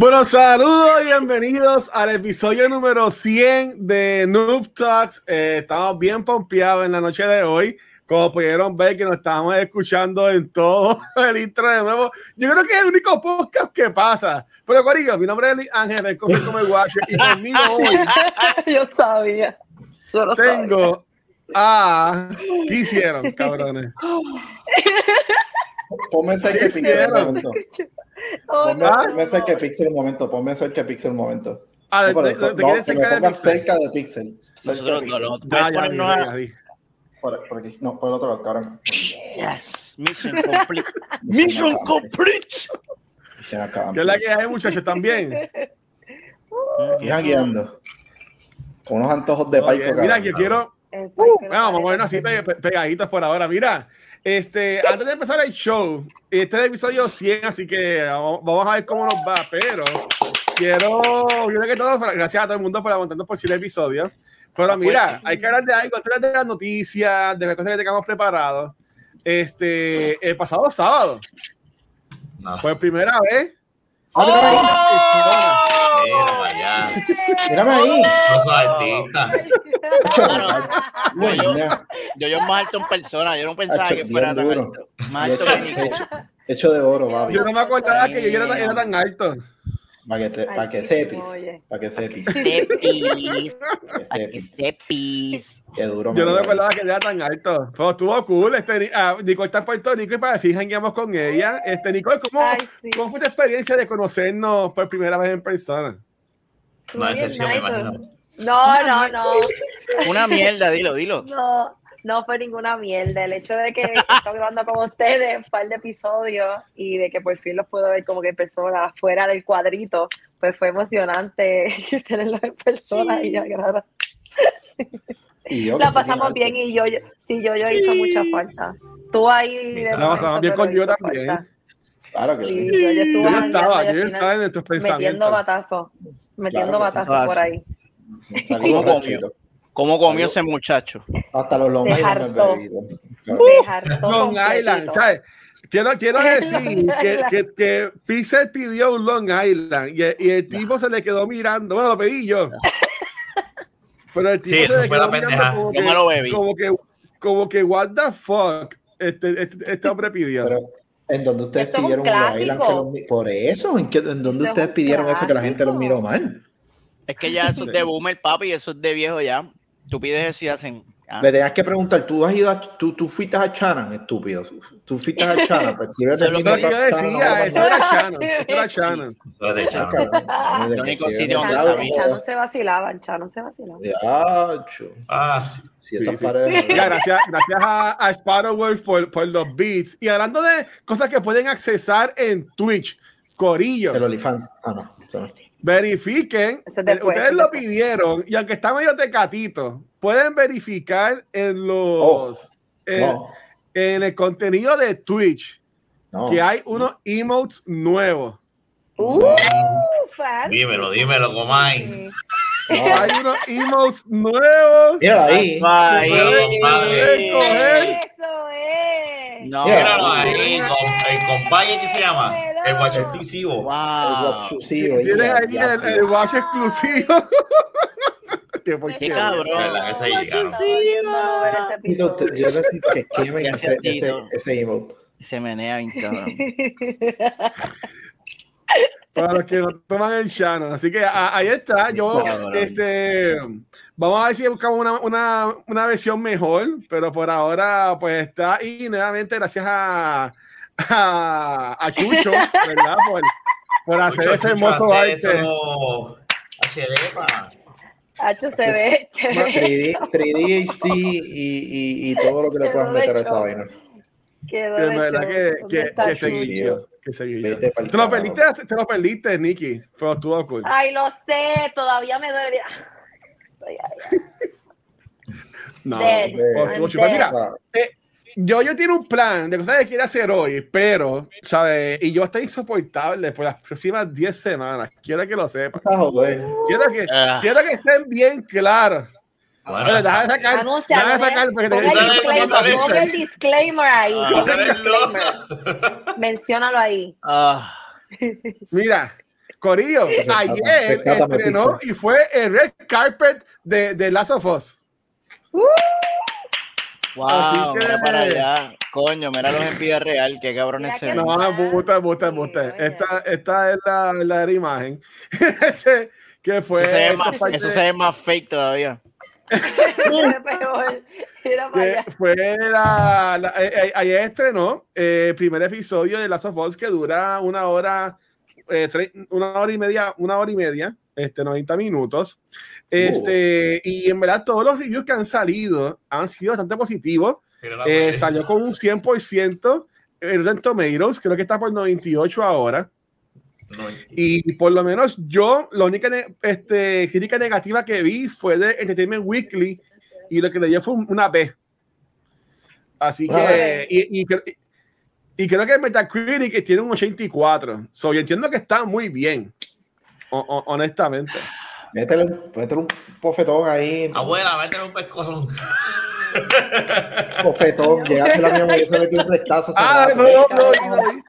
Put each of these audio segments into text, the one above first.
Bueno, saludos y bienvenidos al episodio número 100 de Noob Talks. Eh, estamos bien pompeados en la noche de hoy. Como pudieron ver que nos estábamos escuchando en todo el intro de nuevo. Yo creo que es el único podcast que pasa. Pero Corillo, mi nombre es Ángel, el como el Watcher, y conmigo hoy Yo sabía. Yo lo tengo a... ¿Qué hicieron, cabrones? Ponme cerca ¿Qué de Pixel un momento. Ponme, cerca de Pixel un momento. Ponme cerca de Pixel un momento. Ah, te- eso, te no, que me cerca de pongas Pixel. cerca de Pixel. Cerca Nosotros de no, ponernos. Por, por aquí. No, por el otro lado, cabrón. Yes, mission complete. mission complete. ¿Qué es la que hay, muchachos? ¿También? Aquí jangueando. Con unos antojos de paico, mira, cabrón. que quiero... Parque vamos a de vernos así pe- pe- pegaditos por ahora. Mira, este, antes de empezar el show, este es el episodio 100, así que vamos, a ver cómo nos va, pero quiero, primero que todo, gracias a todo el mundo por aguantarnos por 100 episodios. Pero mira, hay que hablar de algo, antes de las noticias, de las cosas que tengamos preparados. Este, el pasado sábado, por primera vez, Mírame ahí. No soy artista. Mira ahí. Yo- Yo, más alto en persona, yo no pensaba que fuera tan alto. Más alto hecho, que hecho, hecho de oro, yo no me acordaba que yo era, era tan alto. Para que, te, para que sepis. Para que sepis. Sepis. Para que sepis. Qué duro. Yo no acordaba que era tan alto. Pero estuvo cool. Este, ah, Nicole está en Puerto Rico y para fin jangueamos con ella. Este, Nicole, ¿cómo, Ay, sí. ¿cómo fue tu experiencia de conocernos por primera vez en persona? Una decepción, me imagino. No, no, no. Una mierda, dilo, dilo. No, no fue ninguna mierda. El hecho de que estoy grabando con ustedes un par de episodios y de que por fin los puedo ver como que en persona fuera del cuadrito, pues fue emocionante tenerlos en persona y ya, gracias. Y yo, que La pasamos bien y yo, yo sí, yo, yo hizo mucha falta. Tú ahí. de La pasamos bien con yo también. falta. Claro que Sí, sí. yo, yo Yo estaba, yo estaba en metiendo pensamientos. batazos, metiendo Claro sí. batazos por ahí. Salí ¿Cómo borrachito. ¿Cómo comió ese muchacho? Hasta los Long Island todo Long Island. ¿sabes? Quiero, quiero decir que, que, que Pixel pidió un Long Island y, y el tipo se le quedó mirando. Bueno, lo pedí yo. Pero el tipo Sí, se le fue quedó la mirando pendeja. como Yo que, me lo bebí. como que, como que, what the fuck, este, este, este hombre pidió. Pero, ¿en dónde ustedes Eso es un pidieron un Long clásico. Island que los Por eso, ¿en, qué, en dónde Eso es ustedes pidieron eso que la gente los miró mal? Es que ya eso es de boomer, papi, eso es de viejo ya. Tú pides eso y hacen. ah, Le tenías que preguntar, ¿tú has ido a, tú, tú fuiste a Chanan, estúpido? ¿Tú fuiste a Chanan? Pues si Eso es lo que yo decía, eso era Sí. Shannon, eso era Shannon. Eso es de Chano. cabrón. El único Si sitio donde sabía. Chano se vacilaban, Chano se vacilaban. Diacho. Ah, esas Sí, sí. paredes. Ya, gracias, gracias a, a Sparrowwolf por, por los beats. Y hablando de cosas que pueden accesar en Twitch, Corillo, El OnlyFans. Ah, no. Verifiquen. Después, ustedes lo pidieron y aunque está medio tecatito, pueden verificar en los en, No, en el contenido de Twitch no. que hay unos emotes nuevos. Uh, dímelo, dímelo, Comay. Hay unos emotes nuevos. Míralo ahí. Coger. Eso es. No, Míralo ahí, el compañero que se llama. El guacho exclusivo. El wow. ahí, Tienes ahí el, el watch exclusivo. Qué Qué porquería. cabrón. Yo necesito que quemen ese, ese, ese emote. Se menea bien cabrón. Para los que no toman el Shannon. Así que a- ahí está. Yo, Cabrón. este, vamos a ver si buscamos una, una, una versión mejor, pero por ahora, pues está. Y nuevamente, gracias a, a, a Chucho, ¿verdad? Por, por hacer Chucho, ese Chucho, hermoso arte. ve. 3D, 3D HD y, y, y todo lo que le puedas meter a esa vaina. Quedó De verdad que, ¿Dónde que, seguí yo. Que seguí yo. Vete pa'l Te lo perdiste, te lo perdiste, Nicky. Pero estuvo cool. Ay, lo sé, todavía me duele. Ay, ay. No, estuvo chulo. Pues dead. Yo, yo tiene un plan de cosas que quiero hacer hoy, pero, ¿sabes? Y yo estoy insoportable por las próximas 10 semanas. Quiero que lo sepan. Joder. Quiero que, Ah. quiero que estén bien claros. Bueno, déjame sacar, Anuncia, déjame sacar, porque te- pon el disclaimer, el ahí. Ah, disclaimer. Menciónalo ahí. Ah, Mira, Corillo, ayer estrenó y fue el red carpet de, de Last of Us. Wow, que- mira para allá. Coño, mira los envíos real, qué cabrones se. No, busta, busta. oye. Esta, esta es la, la de la imagen. Este, que fue Eso se, ve más, parte eso se ve más fake todavía. Mira, peor. Mira para allá. que fue la, la- eh, eh, ayer estrenó eh, el primer episodio de Last of Us que dura una hora, eh, tre- una hora y media, una hora y media, este, 90 minutos. Este, y en verdad todos los reviews que han salido han sido bastante positivos. Eh, salió con un 100% en Rotten Tomatoes, creo que está por 98 ahora. No, Y por lo menos yo, la única ne- este, crítica negativa que vi fue de Entertainment Weekly y lo que le dio fue un- una B. Así que, y, y, y creo que Metacritic tiene un 84. So, yo entiendo que está muy bien, ho- ho- honestamente. Métele, un- métele un bofetón ahí. Abuela, métele un pescozo. Un bofetón. Llegaste a la mía y se metió un restazo. Ah, rato. no, no, no, no, no.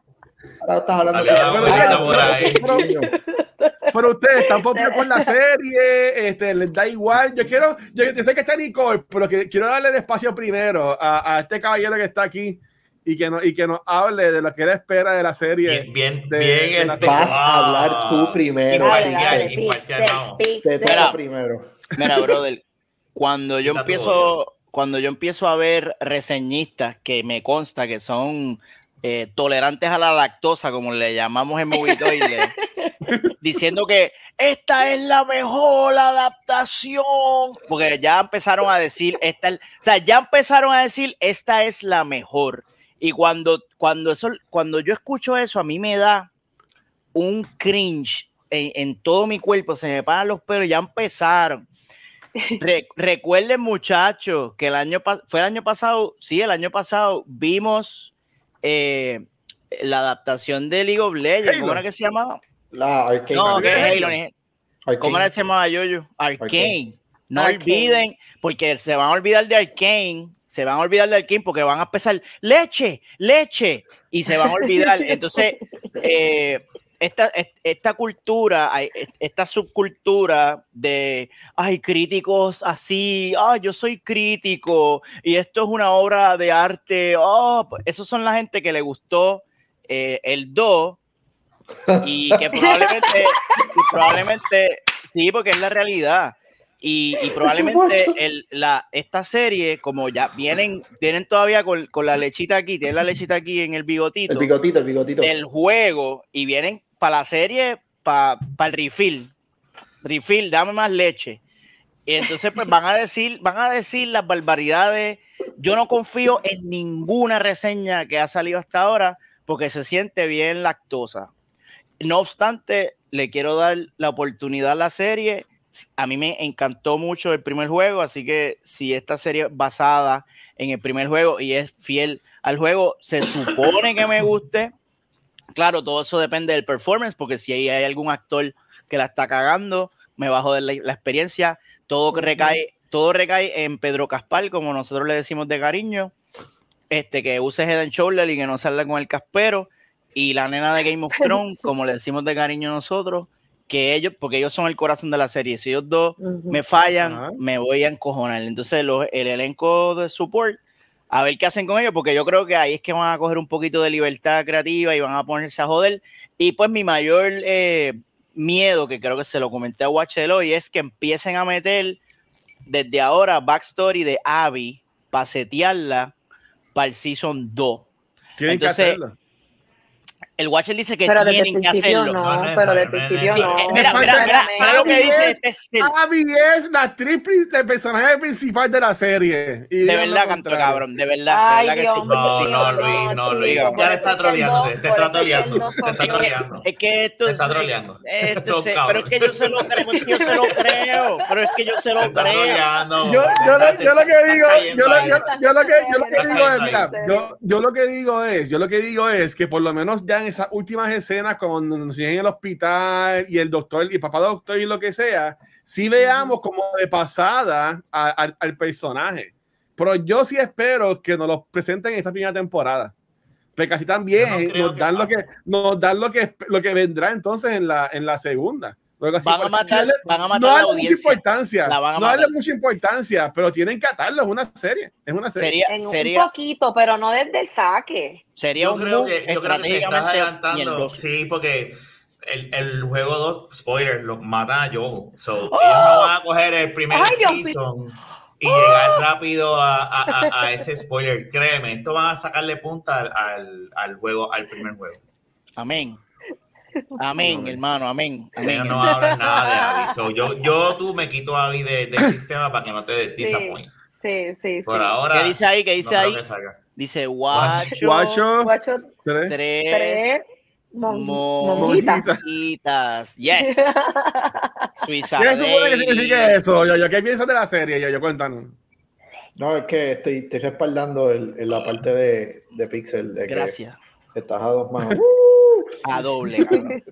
Ahora estás hablando de-. Coño. Pero ustedes están populares con la serie, este, les da igual. Yo quiero, yo, yo sé que está Nicole, pero que, quiero darle el espacio primero a, a este caballero que está aquí y que, no, y que nos hable de lo que él espera de la serie. Bien, bien, de- bien. de la- este, Vas a hablar tú primero. Imparcial, imparcial, vamos. Te primero. Mira, brother, cuando yo empiezo, cuando yo empiezo a ver reseñistas que me consta que son eh, tolerantes a la lactosa, como le llamamos en Movitoile, diciendo que esta es la mejor adaptación, porque ya empezaron a decir, esta, es- o sea, ya empezaron a decir, esta es la mejor. Y cuando, cuando, eso, cuando yo escucho eso, a mí me da un cringe en, en todo mi cuerpo, se me paran los pelos, ya empezaron. Re- recuerden, muchachos, que el año fue el año pasado, sí, el año pasado vimos eh, la adaptación de League of Legends. ¿Cómo era que se llamaba? La. No, ¿qué que Halo? Arcade. ¿Cómo era que se llamaba Yoyo? Arcane. Arcane. No Arcane. olviden, porque se van a olvidar de Arcane, se van a olvidar de Arcane porque van a empezar leche, leche, y se van a olvidar. Entonces, eh, esta, es- esta cultura, esta subcultura de, ay, críticos así, ay, yo soy crítico, y esto es una obra de arte, oh, pues, esos son la gente que le gustó eh, el 2 y que probablemente, y probablemente, sí, porque es la realidad. Y, y probablemente el, la, esta serie, como ya vienen, vienen todavía con, con la lechita aquí, tienen la lechita aquí en el bigotito, El bigotito, el bigotito. del juego, y vienen para la serie, para el refill. Refill, dame más leche. Y entonces, pues van a decir, van a decir las barbaridades. Yo no confío en ninguna reseña que ha salido hasta ahora porque se siente bien lactosa. No obstante, le quiero dar la oportunidad a la serie. A mí me encantó mucho el primer juego, así que si esta serie es basada en el primer juego y es fiel al juego, se supone que me guste. Claro, todo eso depende del performance, porque si hay algún actor que la está cagando, me bajo de la, la experiencia. Todo que recae, todo recae en Pedro Caspar, como nosotros le decimos de cariño. Este, que use Head and Shoulder y que no salga con el caspero. Y la nena de Game of Thrones, como le decimos de cariño nosotros, que ellos, porque ellos son el corazón de la serie. Si ellos dos me fallan, me voy a encojonar. Entonces, los- el elenco de support, a ver qué hacen con ellos, porque yo creo que ahí es que van a coger un poquito de libertad creativa y van a ponerse a joder. Y pues mi mayor eh, miedo, que creo que se lo comenté a Watchel hoy, es que empiecen a meter desde ahora backstory de Abby para setearla para el season 2. Tienen Entonces, que hacerlo. El Watcher dice que Pero desde el tienen que hacerlo. no, No, no es pero necesario, principio no. Eh, mira, mira, mira, mira lo que dice es- este Steel. Abby es la actriz, el personaje principal de la serie. Y De verdad, canto cabrón, de verdad, Ay, de verdad Dios que sí. mío, No, no, Luis, no, Luis. Ya te está troleando, te- está troleando, te está troleando. Es que esto Te está es- troleando. este cabrones. pero es que yo se lo creo, yo se lo creo, pero es que yo se lo creo. Yo, yo, lo, que digo, yo lo, que, yo lo que Estás digo es, mira, yo lo que digo es, yo lo que digo es que por lo menos ya en esas últimas escenas cuando nos siguen en el hospital y el doctor y papá doctor y lo que sea, sí veamos como de pasada a- al- al personaje. Pero yo sí espero que nos lo presenten en esta primera temporada. Porque así también no nos que dan lo que nos dan lo que lo que vendrá entonces en la en la segunda. Así, Van a porque matar, sí, van a matar no a la darle mucha importancia. La van a no darle mucha importancia, pero tienen que atarlo. Es una serie. Es una serie. Sería, En un poquito, pero no desde el saque. sería Yo un creo, que, yo creo que te estás adelantando. Sí, porque el, el juego 2, spoiler, lo mata a Joel. So, ellos ¡Oh! no van a coger el primer Ay, season y llegar rápido a, a- a- a ese spoiler. Créeme, esto van a sacarle punta al, al, al juego, al primer juego. Amén. Amén, hermano, amén. amén Ellos no hermano. hablan nada de Abby. So, yo, yo tú me quito a Abby de- del sistema para que no te Sí, disappoint. sí, sí. Por sí. ahora. ¿Qué dice ahí? ¿Qué dice ahí? Dice guacho, Guacho, Guacho, tres. tres, tres mon- monjitas. monjitas. monjitas. Yes. Suiza. ¿Qué supone que Baby. significa eso? Yo, yo, ¿Qué piensas de la serie? Yo, yo cuéntanos. No, es que estoy, estoy respaldando el, en la parte de, de Pixel. De que Gracias. Estás a dos manos. A doble.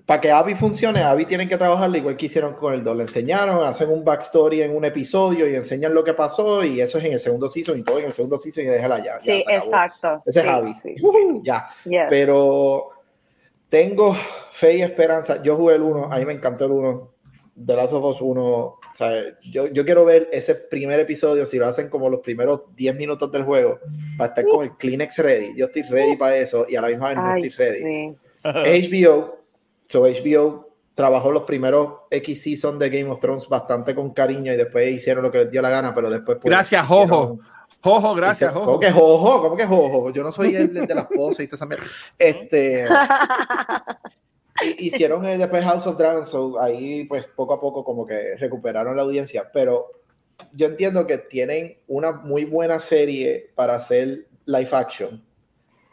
Para que Abby funcione, Abby tienen que trabajarla igual que hicieron con el 2. Le enseñaron, hacen un backstory en un episodio y enseñan lo que pasó y eso es en el segundo season y todo en el segundo season y déjala ya. ya Sí, exacto. Ese es Abby. sí. Ya. Yes. Pero tengo fe y esperanza. Yo jugué el 1, a mí me encantó el 1. The Last of Us 1. O sea, yo, yo quiero ver ese primer episodio, si lo hacen como los primeros 10 minutos del juego, para estar con el Kleenex ready. Yo estoy ready para eso y a la misma vez no Ay, estoy ready. sí. HBO, so HBO trabajó los primeros X season de Game of Thrones bastante con cariño y después hicieron lo que les dio la gana, pero después pues, Gracias, hicieron- Jojo. Jojo, gracias, hicieron- Jojo. ¿Cómo que Jojo? ¿Cómo que Jojo? Yo no soy el, el de las poses y toda. Este, hi- hicieron el después House of Dragons, so ahí pues poco a poco como que recuperaron la audiencia, pero yo entiendo que tienen una muy buena serie para hacer live action.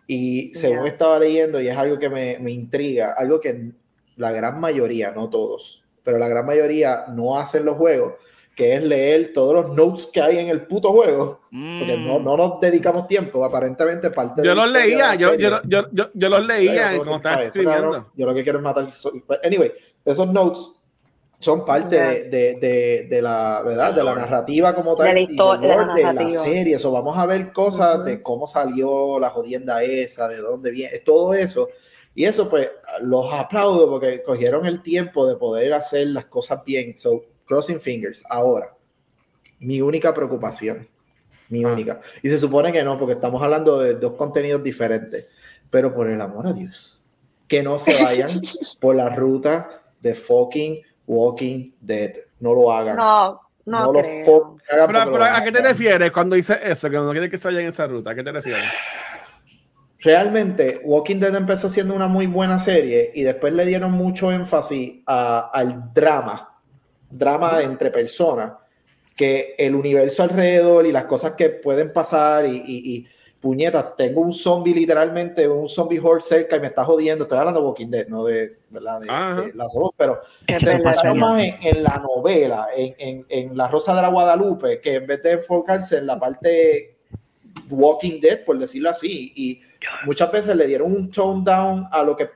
Y según Ya. estaba leyendo, y es algo que me, me intriga, algo que la gran mayoría, no todos, pero la gran mayoría no hacen los juegos, que es leer todos los notes que hay en el puto juego, porque no, Mm. no nos dedicamos tiempo, aparentemente parte de Yo la los de leía, la yo, serie- yo, yo, yo, yo los leía yo estaba tiempo para eso, cabrón. escribiendo. Yo lo que quiero es matar. Anyway, esos notes son parte de, de, de, de la verdad de la narrativa como tal De la y del historia, de la la serie. So, vamos a ver cosas Ujú. de cómo salió la jodienda esa, de dónde viene, todo eso. Y eso, pues, los aplaudo porque cogieron el tiempo de poder hacer las cosas bien. So, crossing fingers. Ahora, mi única preocupación, mi Ah. única. Y se supone que no, porque estamos hablando de dos contenidos diferentes. Pero por el amor a Dios, que no se vayan por la ruta de fucking Walking Dead. No lo hagan. No, no, lo creo. fucking hagan Pero, pero, lo ¿a qué te refieres cuando dices eso? Que no quieres que se vaya en esa ruta. ¿A qué te refieres? Realmente, Walking Dead empezó siendo una muy buena serie y después le dieron mucho énfasis a- al drama, drama entre personas, que el universo alrededor y las cosas que pueden pasar y, y, y puñetas, tengo un zombie literalmente, un zombie horde cerca y me está jodiendo, estoy hablando de Walking Dead, no de, ¿verdad? de, las dos, pero se enfocaron más en, en la novela, en, en, en La Rosa de la Guadalupe, que en vez de enfocarse en la parte Walking Dead, por decirlo así, y muchas veces le dieron un tone down a lo que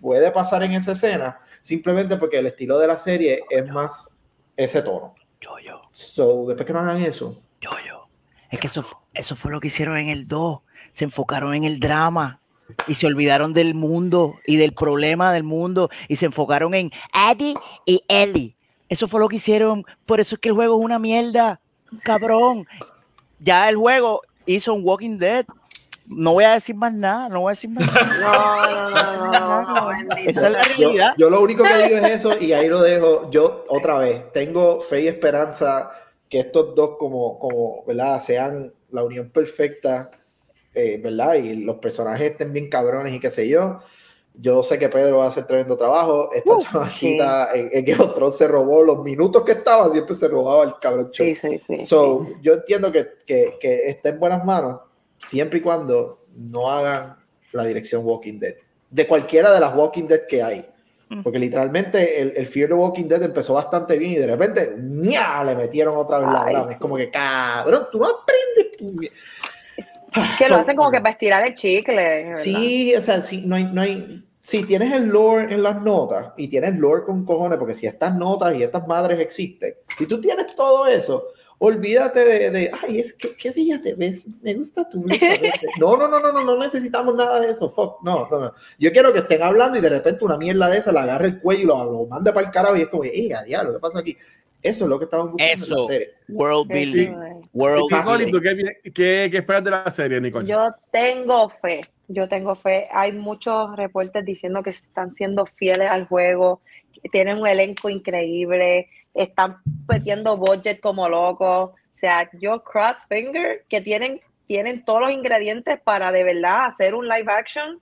puede pasar en esa escena, simplemente porque el estilo de la serie es más ese tono. Yo, yo, So, después que no hagan eso, yo, yo. Es que eso, fu- eso fue lo que hicieron en el 2. Se enfocaron en el drama y se olvidaron del mundo y del problema del mundo y se enfocaron en Abby y Ellie. Eso fue lo que hicieron. Por eso es que el juego es una mierda, cabrón. Ya el juego hizo un Walking Dead. No voy a decir más nada, no voy a decir más nada. No, no, no. Esa es la yo, realidad. yo lo único que digo es eso y ahí lo dejo. Yo, otra vez, tengo fe y esperanza que estos dos, como, como ¿verdad? Sean la unión perfecta, eh, ¿verdad? Y los personajes estén bien cabrones y qué sé yo. Yo sé que Pedro va a hacer tremendo trabajo. Esta Uh, chamaquita en, en Game of Thrones se robó los minutos que estaba, siempre se robaba el cabrón. Sí, sí, sí. So, yo entiendo que, que, que está en buenas manos siempre y cuando no hagan la dirección Walking Dead. De cualquiera de las Walking Dead que hay. Porque literalmente el, el Fear the Walking Dead empezó bastante bien y de repente ¡nia! le metieron otra vez la Ay, drama. Es sí. como que, cabrón, tú no aprendes. pu-". que So, lo hacen como que para estirar el chicle. ¿verdad? Sí, o sea, sí, no hay, no hay, si tienes el lore en las notas y tienes lore con cojones, porque si estas notas y estas madres existen, si tú tienes todo eso, olvídate de, de ay, es que qué bella te ves, me gusta tu blusa verde". No, no, no, no, no, no necesitamos nada de eso, fuck, no, no, no. Yo quiero que estén hablando y de repente una mierda de esa la agarre el cuello y lo, lo mande para el carajo y es como, ¡eh, a diablo, qué pasó aquí! Eso es lo que estaban buscando en Eso. la serie. World building. World Y Nicole, ¿y building. tú qué, qué, qué esperas de la serie, Nicole? Yo tengo fe, yo tengo fe. Hay muchos reportes diciendo que están siendo fieles al juego, tienen un elenco increíble, están metiendo budget como locos. O sea, yo cross finger que tienen, tienen todos los ingredientes para de verdad hacer un live action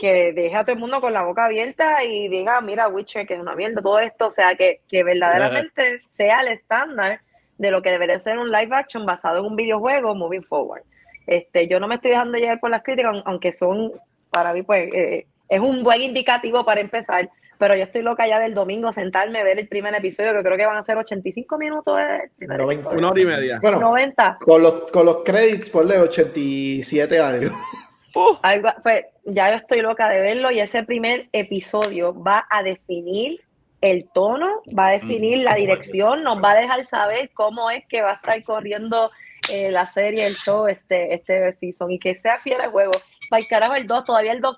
que deje a todo el mundo con la boca abierta y diga, mira, Witcher, que es una todo esto, o sea, que, que verdaderamente sea el estándar de lo que debería ser un live action basado en un videojuego moving forward. Este, yo no me estoy dejando llevar por las críticas, aun- aunque son, para mí, pues, eh, es un buen indicativo para empezar, pero yo estoy loca ya del domingo sentarme a ver el primer episodio, que creo que van a ser 85 minutos. eh, el primer 90. episodio. Una hora y media. Bueno, 90. con los, con los credits, ponle 87 algo. Algo, pues ya yo estoy loca de verlo y ese primer episodio va a definir el tono, va a definir Mm, la dirección, nos va a dejar saber cómo es que va a estar corriendo eh, la serie, el show, este, este season y que sea fiel al juego. Para el carajo el 2, todavía el 2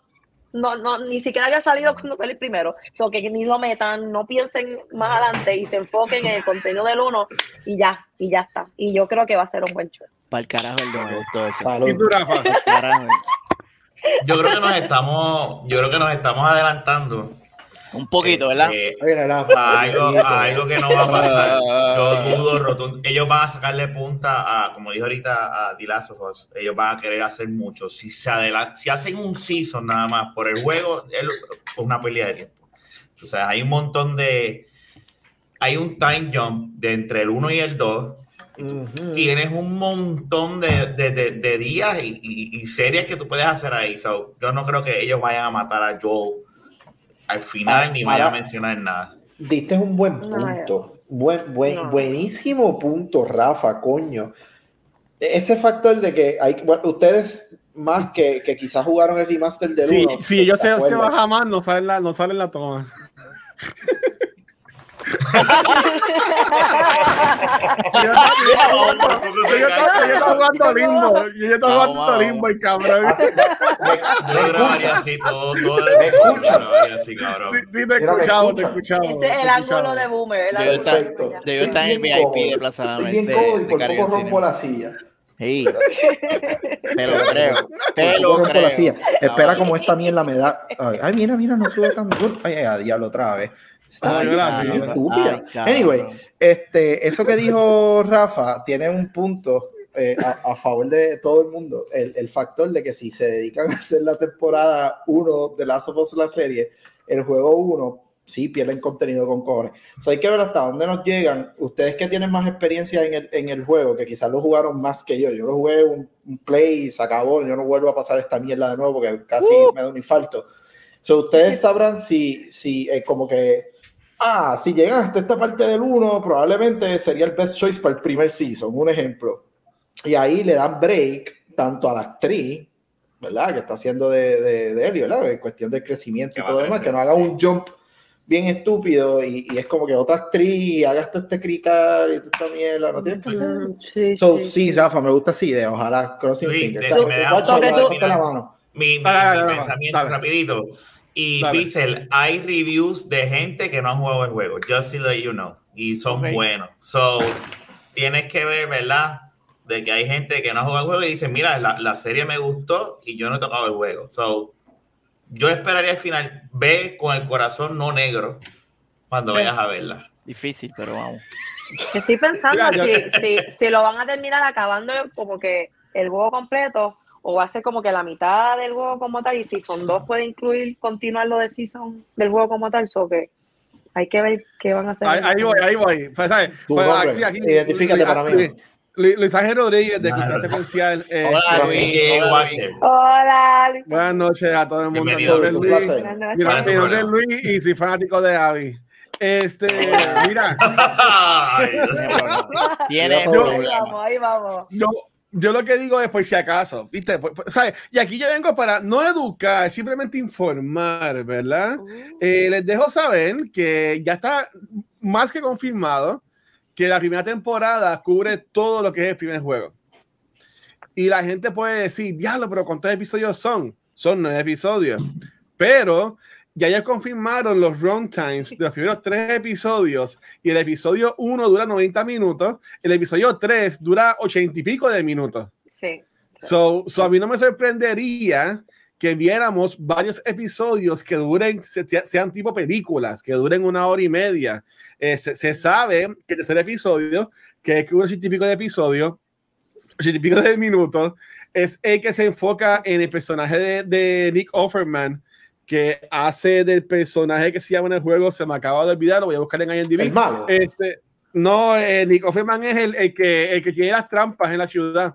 no, no, ni siquiera había salido cuando fue el primero. So que ni lo metan, no piensen más adelante y se enfoquen en el contenido del 1 y ya, y ya está. Y yo creo que va a ser un buen show. Para el carajo el me gustó eso. Yo creo que nos estamos, yo creo que nos estamos adelantando. Un poquito, ¿verdad? eh, algo, que no va a pasar. Yo dudo rotundo. Ellos van a sacarle punta a, como dijo ahorita a Us, ellos van a querer hacer mucho. Si se adelan- si hacen un season nada más por el juego, es una pelea de tiempo. O sea, hay un montón de. Hay un time jump de entre el 1 y el 2. Ujú. Tienes un montón de, de- de- de días y, y- y series que tú puedes hacer ahí. So, yo no creo que ellos vayan a matar a Joel al final Ah, ni vayan a mencionar nada. Diste un buen No, punto. Buen, buen, No. Buenísimo punto, Rafa, coño. Ese factor de que hay, bueno, ustedes más que, que quizás jugaron el remaster del Sí, 1. sí, ellos se, se acuerdan. baja más, no salen la, no salen la toma. Yo estaba yo estaba jugando limbo. Yo estaba jugando limbo y cabrón. Yo grabaría así todo, ¿Me grabaría así, cabrón. Sí, sí, te escuchamos, te escucha. escuchamos. Ese es te el ángulo escuchamos. de Boomer. El Perfecto. Boomer. Yo está en el Estoy bien VIP cómodo, de Plaza Estoy bien cómodo y por poco rompo la silla. Sí. Te lo creo. Te lo rompo la silla. creo. Espera como esta mierda me da. Ay, ay, mira, mira, no sube tan duro. Ay, ay, ay, diablo, otra vez. Está Ay, así, estúpida. Ay. Anyway, este, eso que dijo Rafa tiene un punto eh, a, a favor de todo el mundo. El, el factor de que si se dedican a hacer la temporada 1 de Last of Us la serie, el juego 1, sí pierden contenido con cojones. So, hay que ver hasta dónde nos llegan. Ustedes que tienen más experiencia en el, en el juego, que quizás lo jugaron más que yo. Yo lo jugué un, un play y se acabó. Yo no vuelvo a pasar esta mierda de nuevo porque casi me da un infarto. So, ustedes sabrán si, si eh, como que ah, si llegan hasta esta parte del 1, probablemente sería el best choice para el primer season, un ejemplo. Y ahí le dan break tanto a la actriz, ¿verdad? Que está haciendo de, de, de Ellie, ¿verdad? En cuestión del crecimiento y todo a lo demás, que no haga un jump bien estúpido y, y es como que otra actriz hagas todo este cricar y toda esta mierda, no tienes que hacer. Mm, Sí, So, sí. sí, Rafa, me gusta esa idea. Ojalá Crossing Luis, Fingers. me da un tú. la mano. Mi, mi- dale, mi pensamiento rapidito. Y. Pixel, hay reviews de gente que no ha jugado el juego, just to let you know, y son Ok. buenos. So, tienes que ver, ¿verdad? De que hay gente que no ha jugado el juego y dice, mira, la, la serie me gustó y yo no he tocado el juego. So, yo esperaría al final, ve con el corazón no negro cuando vayas a verla. Difícil, pero vamos. Estoy pensando Mira, yo- si, si, si lo van a terminar acabando como que el juego completo o va a ser como que la mitad del juego como tal y Season 2 puede incluir continuar lo de Season del juego como tal, o que hay que ver qué van a hacer. Ahí, ahí voy, ahí voy. Pues, ¿sabes? Pues, aquí- aquí- Identifícate para mí. Luis- Luis Luis Ángel Rodríguez de. Cultura Secuencial. eh, Hola, Luis. Hola, Luis. Buenas noches a todo el mundo. Bienvenido, Luis. placer. Buenas noches. Mira, ¿Cuál es tu mi nombre es? Luis y soy fanático de Abby. Este, mira, Tiene Yo- Ahí problemas. vamos, ahí vamos. yo, yo lo que digo es, pues si acaso, ¿viste? Pues, pues, ¿sabes? Y aquí yo vengo para no educar, simplemente informar, ¿verdad? Eh, les dejo saber que ya está más que confirmado que la primera temporada cubre todo lo que es el primer juego. Y la gente puede decir, diablo, pero ¿cuántos episodios son? Son nueve episodios. Pero ya ya confirmaron los runtimes de los primeros tres episodios y el episodio 1 dura 90 minutos, el episodio 3 dura 80 y pico de minutos. Sí. So, so a mí no me sorprendería que viéramos varios episodios que duren, se- sean tipo películas, que duren una hora y media. Eh, se, se sabe que el tercer episodio, que es un ochenta y pico de episodio, ochenta y pico de minutos, es el que se enfoca en el personaje de, de Nick Offerman, que hace del personaje que se llama en el juego, se me acaba de olvidar, lo voy a buscar en IMDb. El malo. Este, no, eh, Nick Offerman es el, el que, el que tiene las trampas en la ciudad.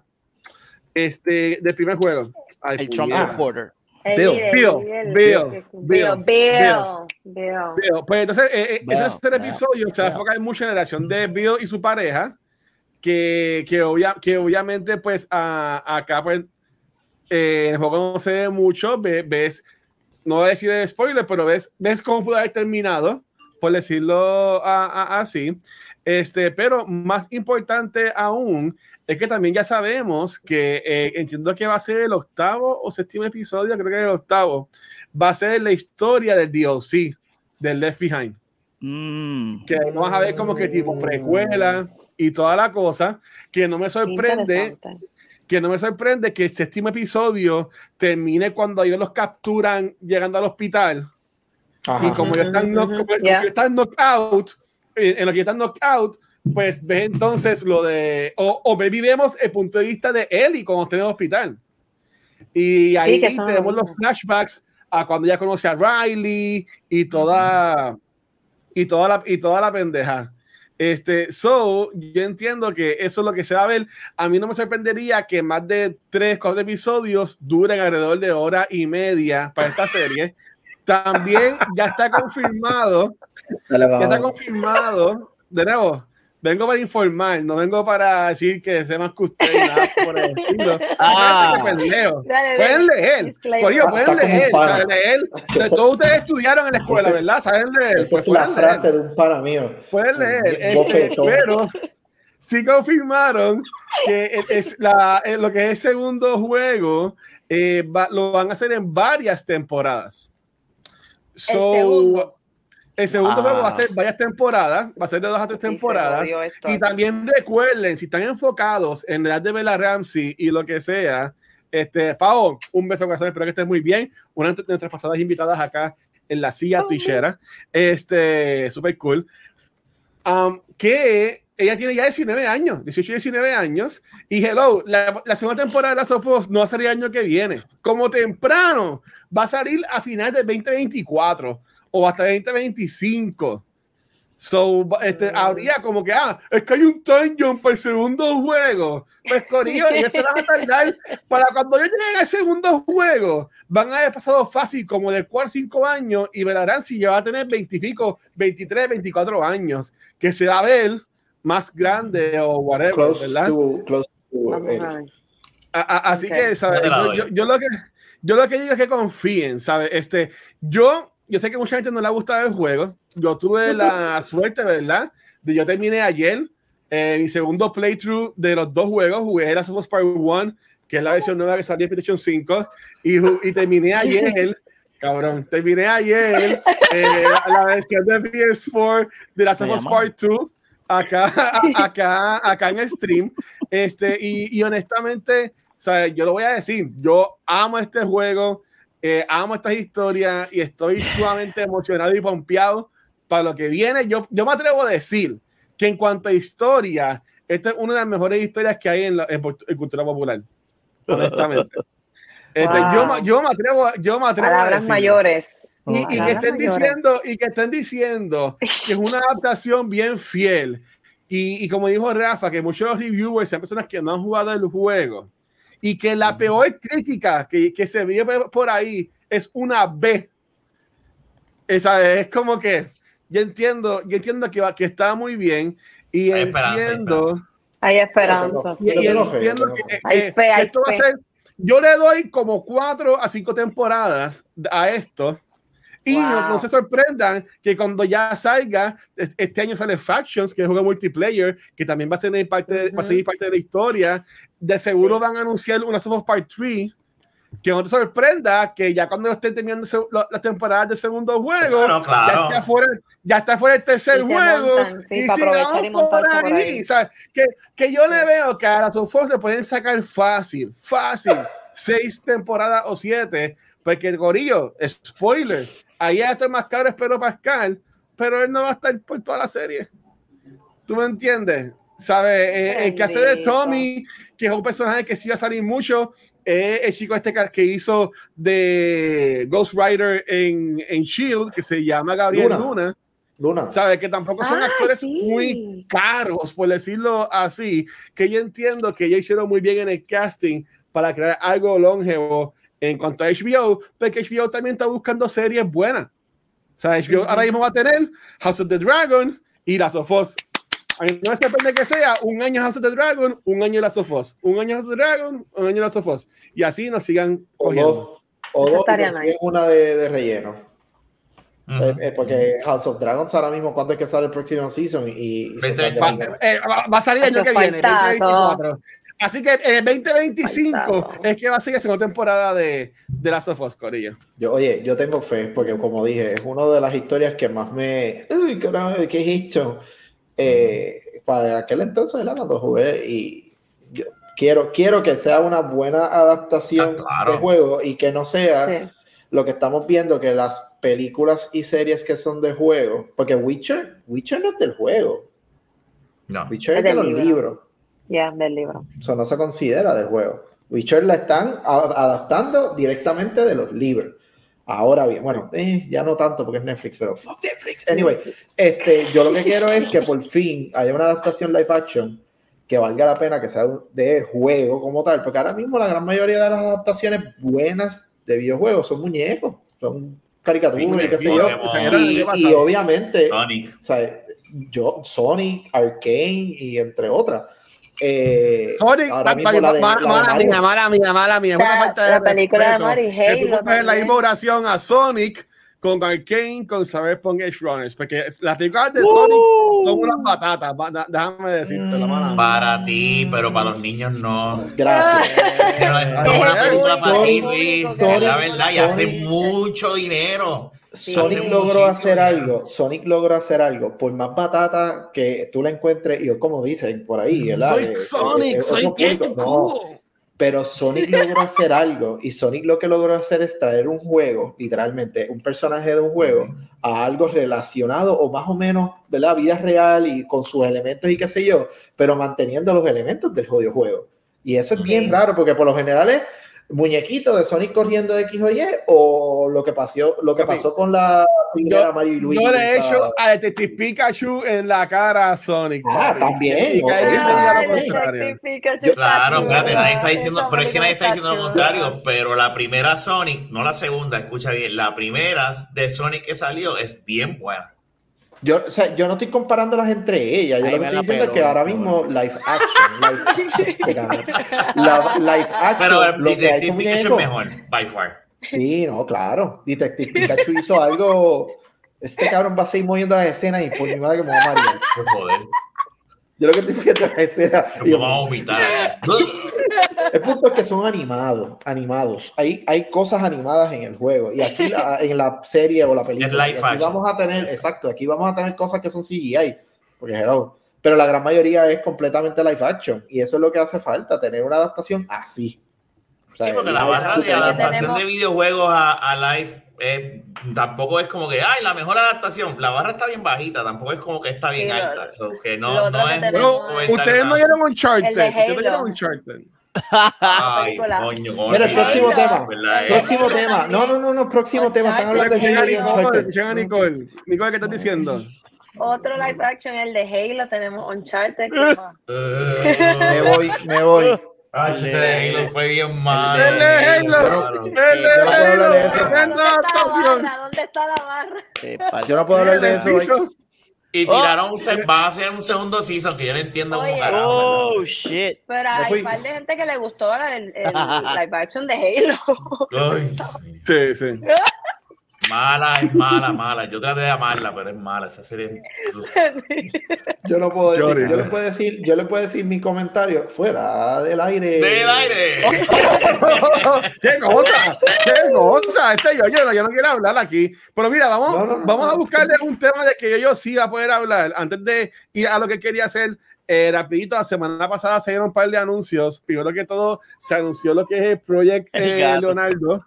Este, del primer juego. Ay, El Trump supporter. El Bill, Bill, Bill, Bill, Bill, Bill, Bill. Bill. Pues entonces, eh, eh, Bill, ese Bill, episodio se Bill. enfoca mucho en la relación de Bill y su pareja, que, que, obvia- que obviamente, pues, a- acá, pues, eh, en el juego no se ve mucho, ve- ves, no voy a decir de spoiler, pero ves, ves cómo pudo haber terminado, por decirlo a- a- así. Este, pero más importante aún es que también ya sabemos que eh, entiendo que va a ser el octavo o séptimo episodio, creo que es el octavo, va a ser la historia del DLC, del Left Behind Mm. que vamos a ver como que tipo precuela y toda la cosa, que no me sorprende, Interesante. Que no me sorprende que el séptimo episodio termine cuando ellos los capturan llegando al hospital Ajá. y como ellos están, knock- como- ya. ellos están knockout, eh, en lo que están knockout, pues ves entonces lo de, o, o ve- vivemos el punto de vista de Ellie cuando está en el hospital. Y ahí son tenemos lo los flashbacks a cuando ella conoce a Riley y toda, y toda la, y toda la pendeja. Este, so, yo entiendo que eso es lo que se va a ver. A mí no me sorprendería que más de tres, cuatro episodios duren alrededor de hora y media para esta serie. También ya está confirmado, ya está confirmado, de nuevo, vengo para informar, no vengo para decir que sé más que usted nada por el estilo. Ah. Pues Pueden leer. Corillo, pueden leer, saben leer. Todos ustedes estudiaron en la escuela, ¿verdad? Saben leer. Esa Pues es la pueden leer. frase de un pana mío. Pueden leer, este, pero sí confirmaron que es la, lo que es el segundo juego eh, va- lo van a hacer en varias temporadas. So, segundo. El segundo Ah. juego va a ser varias temporadas, va a ser de dos a tres temporadas. esto. Y también recuerden, si están enfocados en la edad de Bella Ramsey y lo que sea, este, Pau, un beso corazón, espero que estés muy bien. Una de nuestras pasadas invitadas acá en la silla Oh, twitchera, este, super cool. Um, que ella tiene ya 19 años, 18 y 19 años, y hello, la, la segunda temporada de Last of Us no va a salir el año que viene. Como temprano, va a salir a final del 2024 o hasta 2025. So, este, habría como que, ah, es que hay un time jump para el segundo juego. Pues, Corillo, y se van a tardar. Para cuando yo llegue al segundo juego, van a haber pasado fácil como de 4 5 años y verán si ya va a tener 20 y pico, 23, 24 años, que se va a ver más grande o whatever, Close ¿verdad? to, close to a. A- así Ok. que, ¿sabes? Yo yo- yo lo que, yo lo que digo es que confíen, ¿sabes? Este, yo, yo sé que mucha gente no le ha gustado el juego. Yo tuve la suerte, ¿verdad? De yo terminé ayer eh, mi segundo playthrough de los dos juegos. Jugué of Us Part 1, que es la versión nueva que salió en PlayStation 5, y, y terminé ayer. Cabrón, terminé ayer eh, la versión de PS4 de Se Us. Part 2 acá, acá, acá en stream. Este, y, y honestamente, ¿sabes? yo lo voy a decir, yo amo este juego, eh, amo estas historias y estoy sumamente emocionado y pompeado para lo que viene. Yo, yo me atrevo a decir que en cuanto a historia, esta es una de las mejores historias que hay en, la, en en cultura popular. Honestamente. Este, Wow. yo, yo me atrevo, yo me atrevo a decirlo. mayores. Y, y que estén mayores. diciendo, y que estén diciendo que es una adaptación bien fiel. Y, y como dijo Rafa, que muchos reviewers son personas que no han jugado el juego. Y que la peor crítica que, que se vio por ahí es una B. Esa es como que yo entiendo, yo entiendo que, va- que está muy bien. Y Hay entiendo. Hay esperanza. Y, y entiendo que, que- esto va a ser. Yo le doy como cuatro a cinco temporadas a esto. Y Wow. no, se sorprendan que cuando ya salga, es- este año sale Factions, que es un juego multiplayer, que también va a, ser parte de- va a seguir parte de la historia. De seguro van a anunciar una Soft of Part 3. Que no te sorprenda que ya cuando estén terminando las temporadas del segundo juego, Claro, claro. ya está fuera, ya está fuera el tercer Y juego. montan, sí, y para sigamos aprovechar y por montarse por ahí, ahí. ¿sabes? Que, que yo le veo que a las of Us le pueden sacar fácil, fácil, seis temporadas o siete, porque el gorillo, spoiler, ahí está más caro es Pedro Pascal, pero él no va a estar por toda la serie. ¿Tú me entiendes? ¿Sabes? Eh, el que hace de. Tommy, que es un personaje que sí va a salir mucho, es el chico este que- hizo de Ghost Rider en, en Shield, que se llama Gabriel Luna. Luna. Luna. ¿Sabes? Que tampoco son Ah, actores sí. muy caros, por decirlo así, que yo entiendo que ellos hicieron muy bien en el casting para crear algo longevo en cuanto a HBO, porque HBO también está buscando series buenas. O sea, HBO Ujú. ahora mismo va a tener House of the Dragon y Las of Us. A mí no me sorprende que sea un año House of the Dragon, un año Las of Us, un año House of the Dragon, un año Las of Us. Y así nos sigan O cogiendo. dos. O dos. y nice. una de, de relleno. Eh, eh, porque House of Dragons ahora mismo, ¿cuándo es que sale el próximo season? Y, se Va, eh, va- a salir el año que viene, faltazo. 2024. Así que en el 2025 Faltazo. es que va a ser la segunda temporada de, de Last of Us, Corillo. Yo, oye, yo tengo fe, porque como dije, es una de las historias que más me. Uy, carajo, ¿qué he hecho? Eh, para aquel entonces, ¿verdad? Cuando jugué, y yo quiero, quiero que sea una buena adaptación Ah, claro. de juego y que no sea Sí. lo que estamos viendo, que las películas y series que son de juego, porque Witcher, Witcher no es del juego, No. Witcher es Es de del los libro. libros. Ya, del libro. Eso no se considera del juego. Witcher la están adaptando directamente de los libros. Ahora bien, bueno, eh, ya no tanto porque es Netflix, pero fuck Netflix. Anyway, este, yo lo que quiero es que por fin haya una adaptación live action que valga la pena que sea de juego como tal, porque ahora mismo la gran mayoría de las adaptaciones buenas de videojuegos son muñecos, son caricaturas y qué sé yo. Y, obviamente, Sonic. o sea, yo, Sonic, Arcane y entre otras. Eh, Sonic, de- de mala mía, mala mía, mala mía. La- falta de la película de respeto que tú Halo la también. oración a Sonic con Arcane, con Cyberpunk Edge Runners, porque las películas de Uh. Sonic son unas va- da- déjame decirte la mala. Mm. Para ti, pero para los niños no. Gracias. Es una película para ti, Luis. La verdad, y hace mucho dinero. Sonic Sí. logró hacer algo, Sonic logró hacer algo, por más batata que tú la encuentres, y como dicen por ahí, ¿verdad? Soy Eh, eh, Sonic, eh, soy público. No, pero Sonic logró hacer algo, y Sonic lo que logró hacer es traer un juego, literalmente, un personaje de un juego, a algo relacionado o más o menos, ¿verdad? Vida real y con sus elementos y qué sé yo, pero manteniendo los elementos del jodido juego. Y eso es bien raro, porque por lo general es muñequito de Sonic corriendo de X o Y, o lo que pasó, lo que pasó con la primera yo- Mario y Luigi. Yo le he hecho a Detective Pikachu en la cara a Sonic. Ah, también, Y Claro, espérate, nadie está diciendo, pero es que nadie está diciendo lo contrario. Pero la primera Sonic, no la segunda, escucha bien, la primera de Sonic que salió es bien buena. Yo, o sea, yo no estoy comparándolas entre ellas. Yo Ahí lo que estoy diciendo es que ahora mismo live action, live, cabrón. La- live action, Pero el lo que Detective son Pikachu es mejor, by far. Sí, no, claro. Detective Pikachu hizo algo. Este cabrón va a seguir moviendo las escenas y por mi madre que me va a marear. Por joder, Yo lo que estoy viendo las escenas. yo, vamos a vomitar. El punto es que son animados, animados. Hay, hay cosas animadas en el juego. Y aquí la- en la serie o la película. aquí action. vamos a tener, exacto, aquí vamos a tener cosas que son CGI. Porque hello. Pero la gran mayoría es completamente live action. Y eso es lo que hace falta, tener una adaptación así. O sea, Sí, porque la live barra de adaptación Tenemos- de videojuegos a, a live eh, tampoco es como que, ay, la mejor adaptación. La barra está bien bajita, tampoco es como que está bien Sí, lo- alta. So, que lo no, no que es ustedes no nada. vieron Uncharted. Ustedes no vieron. Uncharted. Ay, coño, coño. Mira, el próximo tema. ¿Verdad? Próximo tema. No, no, no, no, próximo tema. Están hablando de Halo Nicole, a Nicole. Nicole, ¿qué estás diciendo? Otro live action, el de Halo, tenemos Uncharted. ¿qué más? Me voy, me voy. Ay, ese de Halo fue bien malo. El de Halo. El de Halo. ¿Dónde está la barra? ¿Dónde está la barra? Eh, pa- Yo no puedo hablar de eso. hoy. Y tiraron un se- van a hacer un segundo season que yo no entiendo Oye. carajo. Oh, ¿verdad? shit. Pero hay un par de gente que le gustó el, el live action de Halo. Ay, Sí, sí. mala, es mala, mala. Yo traté de amarla, pero es mala. Esa serie Yo no puedo decir, yo le puedo decir, yo le puedo decir mi comentario fuera del aire. del aire. ¡Qué cosa! ¡Qué cosa! Este yo, yo, no- yo no quiero hablar aquí. Pero mira, vamos, No, no, no, vamos a buscarle un tema de que yo, yo sí va a poder hablar. Antes de ir a lo que quería hacer, eh, rapidito, la semana pasada se dieron un par de anuncios. Primero que todo, se anunció lo que es el Project eh. Leonardo.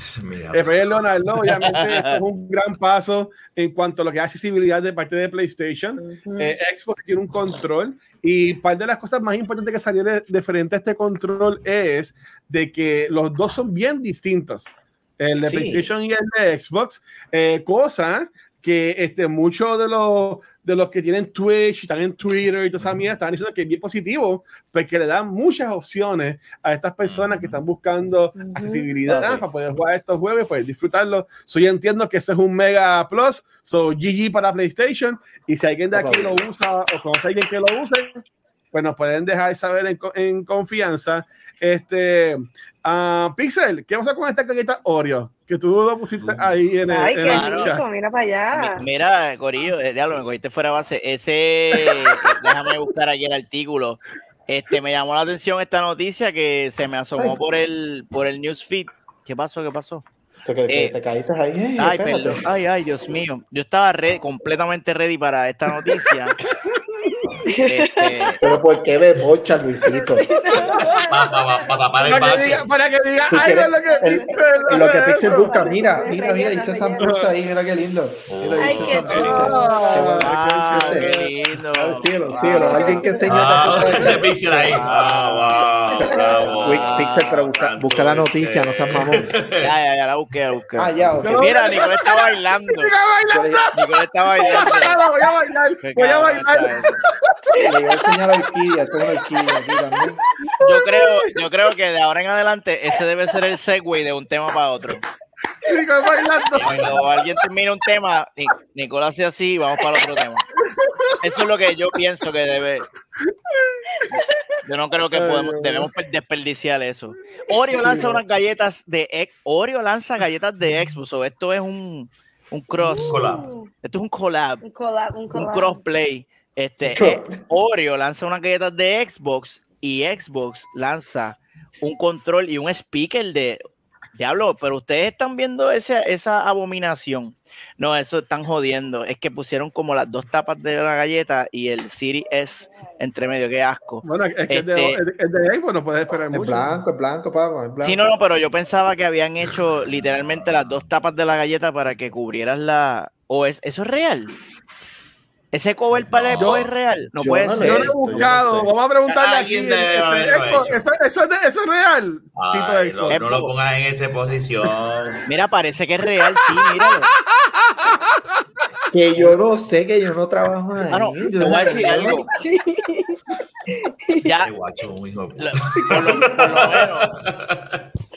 Mira, El Project Leonardo, obviamente, es un gran paso en cuanto a lo que es accesibilidad de parte de PlayStation. Ujú. Eh, Xbox tiene un control y parte de las cosas más importantes que salieron de, de frente a este control es de que los dos son bien distintos, el de Sí. PlayStation y el de Xbox, eh, cosa que este, muchos de los, de los que tienen Twitch y están en Twitter y toda esa mierda están diciendo que es bien positivo porque le dan muchas opciones a estas personas que están buscando accesibilidad Ah, sí. para poder jugar estos juegos y poder disfrutarlo. So, yo entiendo que ese es un mega plus. So, GG para PlayStation. Y si alguien de aquí lo usa o conoce a alguien que lo use, pues nos pueden dejar saber en, en confianza. Este, ah, Pixel, ¿qué pasa con esta caqueta Oreo? Que tú lo pusiste ahí en el, Ay, en qué el Claro. chat. rico, mira para allá. Mi- Mira, Corillo, eh, diablo, me cogiste fuera de base. Ese, déjame buscar aquí el artículo. Este, me llamó la atención esta noticia que se me asomó Ay. por el, por el newsfeed. ¿Qué pasó? ¿Qué pasó? Te, Eh, te caíste ahí. eh, Ay, perdón. Ay, ay, Dios mío. Yo estaba re- completamente ready para esta noticia. Este, Pero ¿por qué me pocha, Luisito? para tapar el Para que bache. diga, para que diga, ay, no quieres- es lo que el- lo que Pixel busca, mira, mira, mira, dice. Santurce ahí, mira qué lindo. Mira, Ay, qué ah, Qué lindo. Al cielo, cielo, alguien que enseñe Ah, ese pixel ahí. Ah, wow, bravo. Uy, Pixel, pero busca, busca la noticia, no seas mamón. Ya, ya, ya la busqué, la busqué. Ah, ya, ok. Yo- Mira, Nicole está bailando. Nicole está bailando. voy a bailar, voy a bailar. Le a enseñar Orquídea, orquídea aquí también. Yo creo, yo creo que de ahora en adelante ese debe ser el segue de un tema para otro. Bailando. Cuando alguien termina un tema, Ni- Nicole hace así y vamos para otro tema. Eso es lo que yo pienso que debe. Yo no creo que podemos, debemos desperdiciar eso. Oreo lanza unas galletas de X- Oreo lanza galletas de Xbox. o esto es un, un cross. Collab. Esto es un collab, Un collab, un un collab. crossplay. Este, eh, Oreo lanza unas galletas de Xbox y Xbox lanza un control y un speaker de Diablo, pero ustedes están viendo esa, esa abominación. No, eso están jodiendo. Es que pusieron como las dos tapas de la galleta y el Siri S entre medio. Qué asco. Bueno, es que el de, Este- el de Xbox no puedes esperar Es mucho. blanco, es blanco, papá, es blanco. Sí, no, no, pero yo pensaba que habían hecho literalmente las dos tapas de la galleta para que cubrieras la. ¿O es, eso es real? ¿Ese cover para el No. es real? No puede no Yo ser. lo he Yo no buscado. sé. Vamos a preguntarle aquí. Debe este, hecho. ¿Eso, eso es eso es real, Tito Ay, Xbox. no, no lo pongas en esa posición. Mira, parece que es real, sí, míralo. Que yo no sé, que yo no trabajo ahí. Ah, no, Yo te voy a decir algo. Ya, Qué guacho, hijo. lo- por, lo, por lo menos.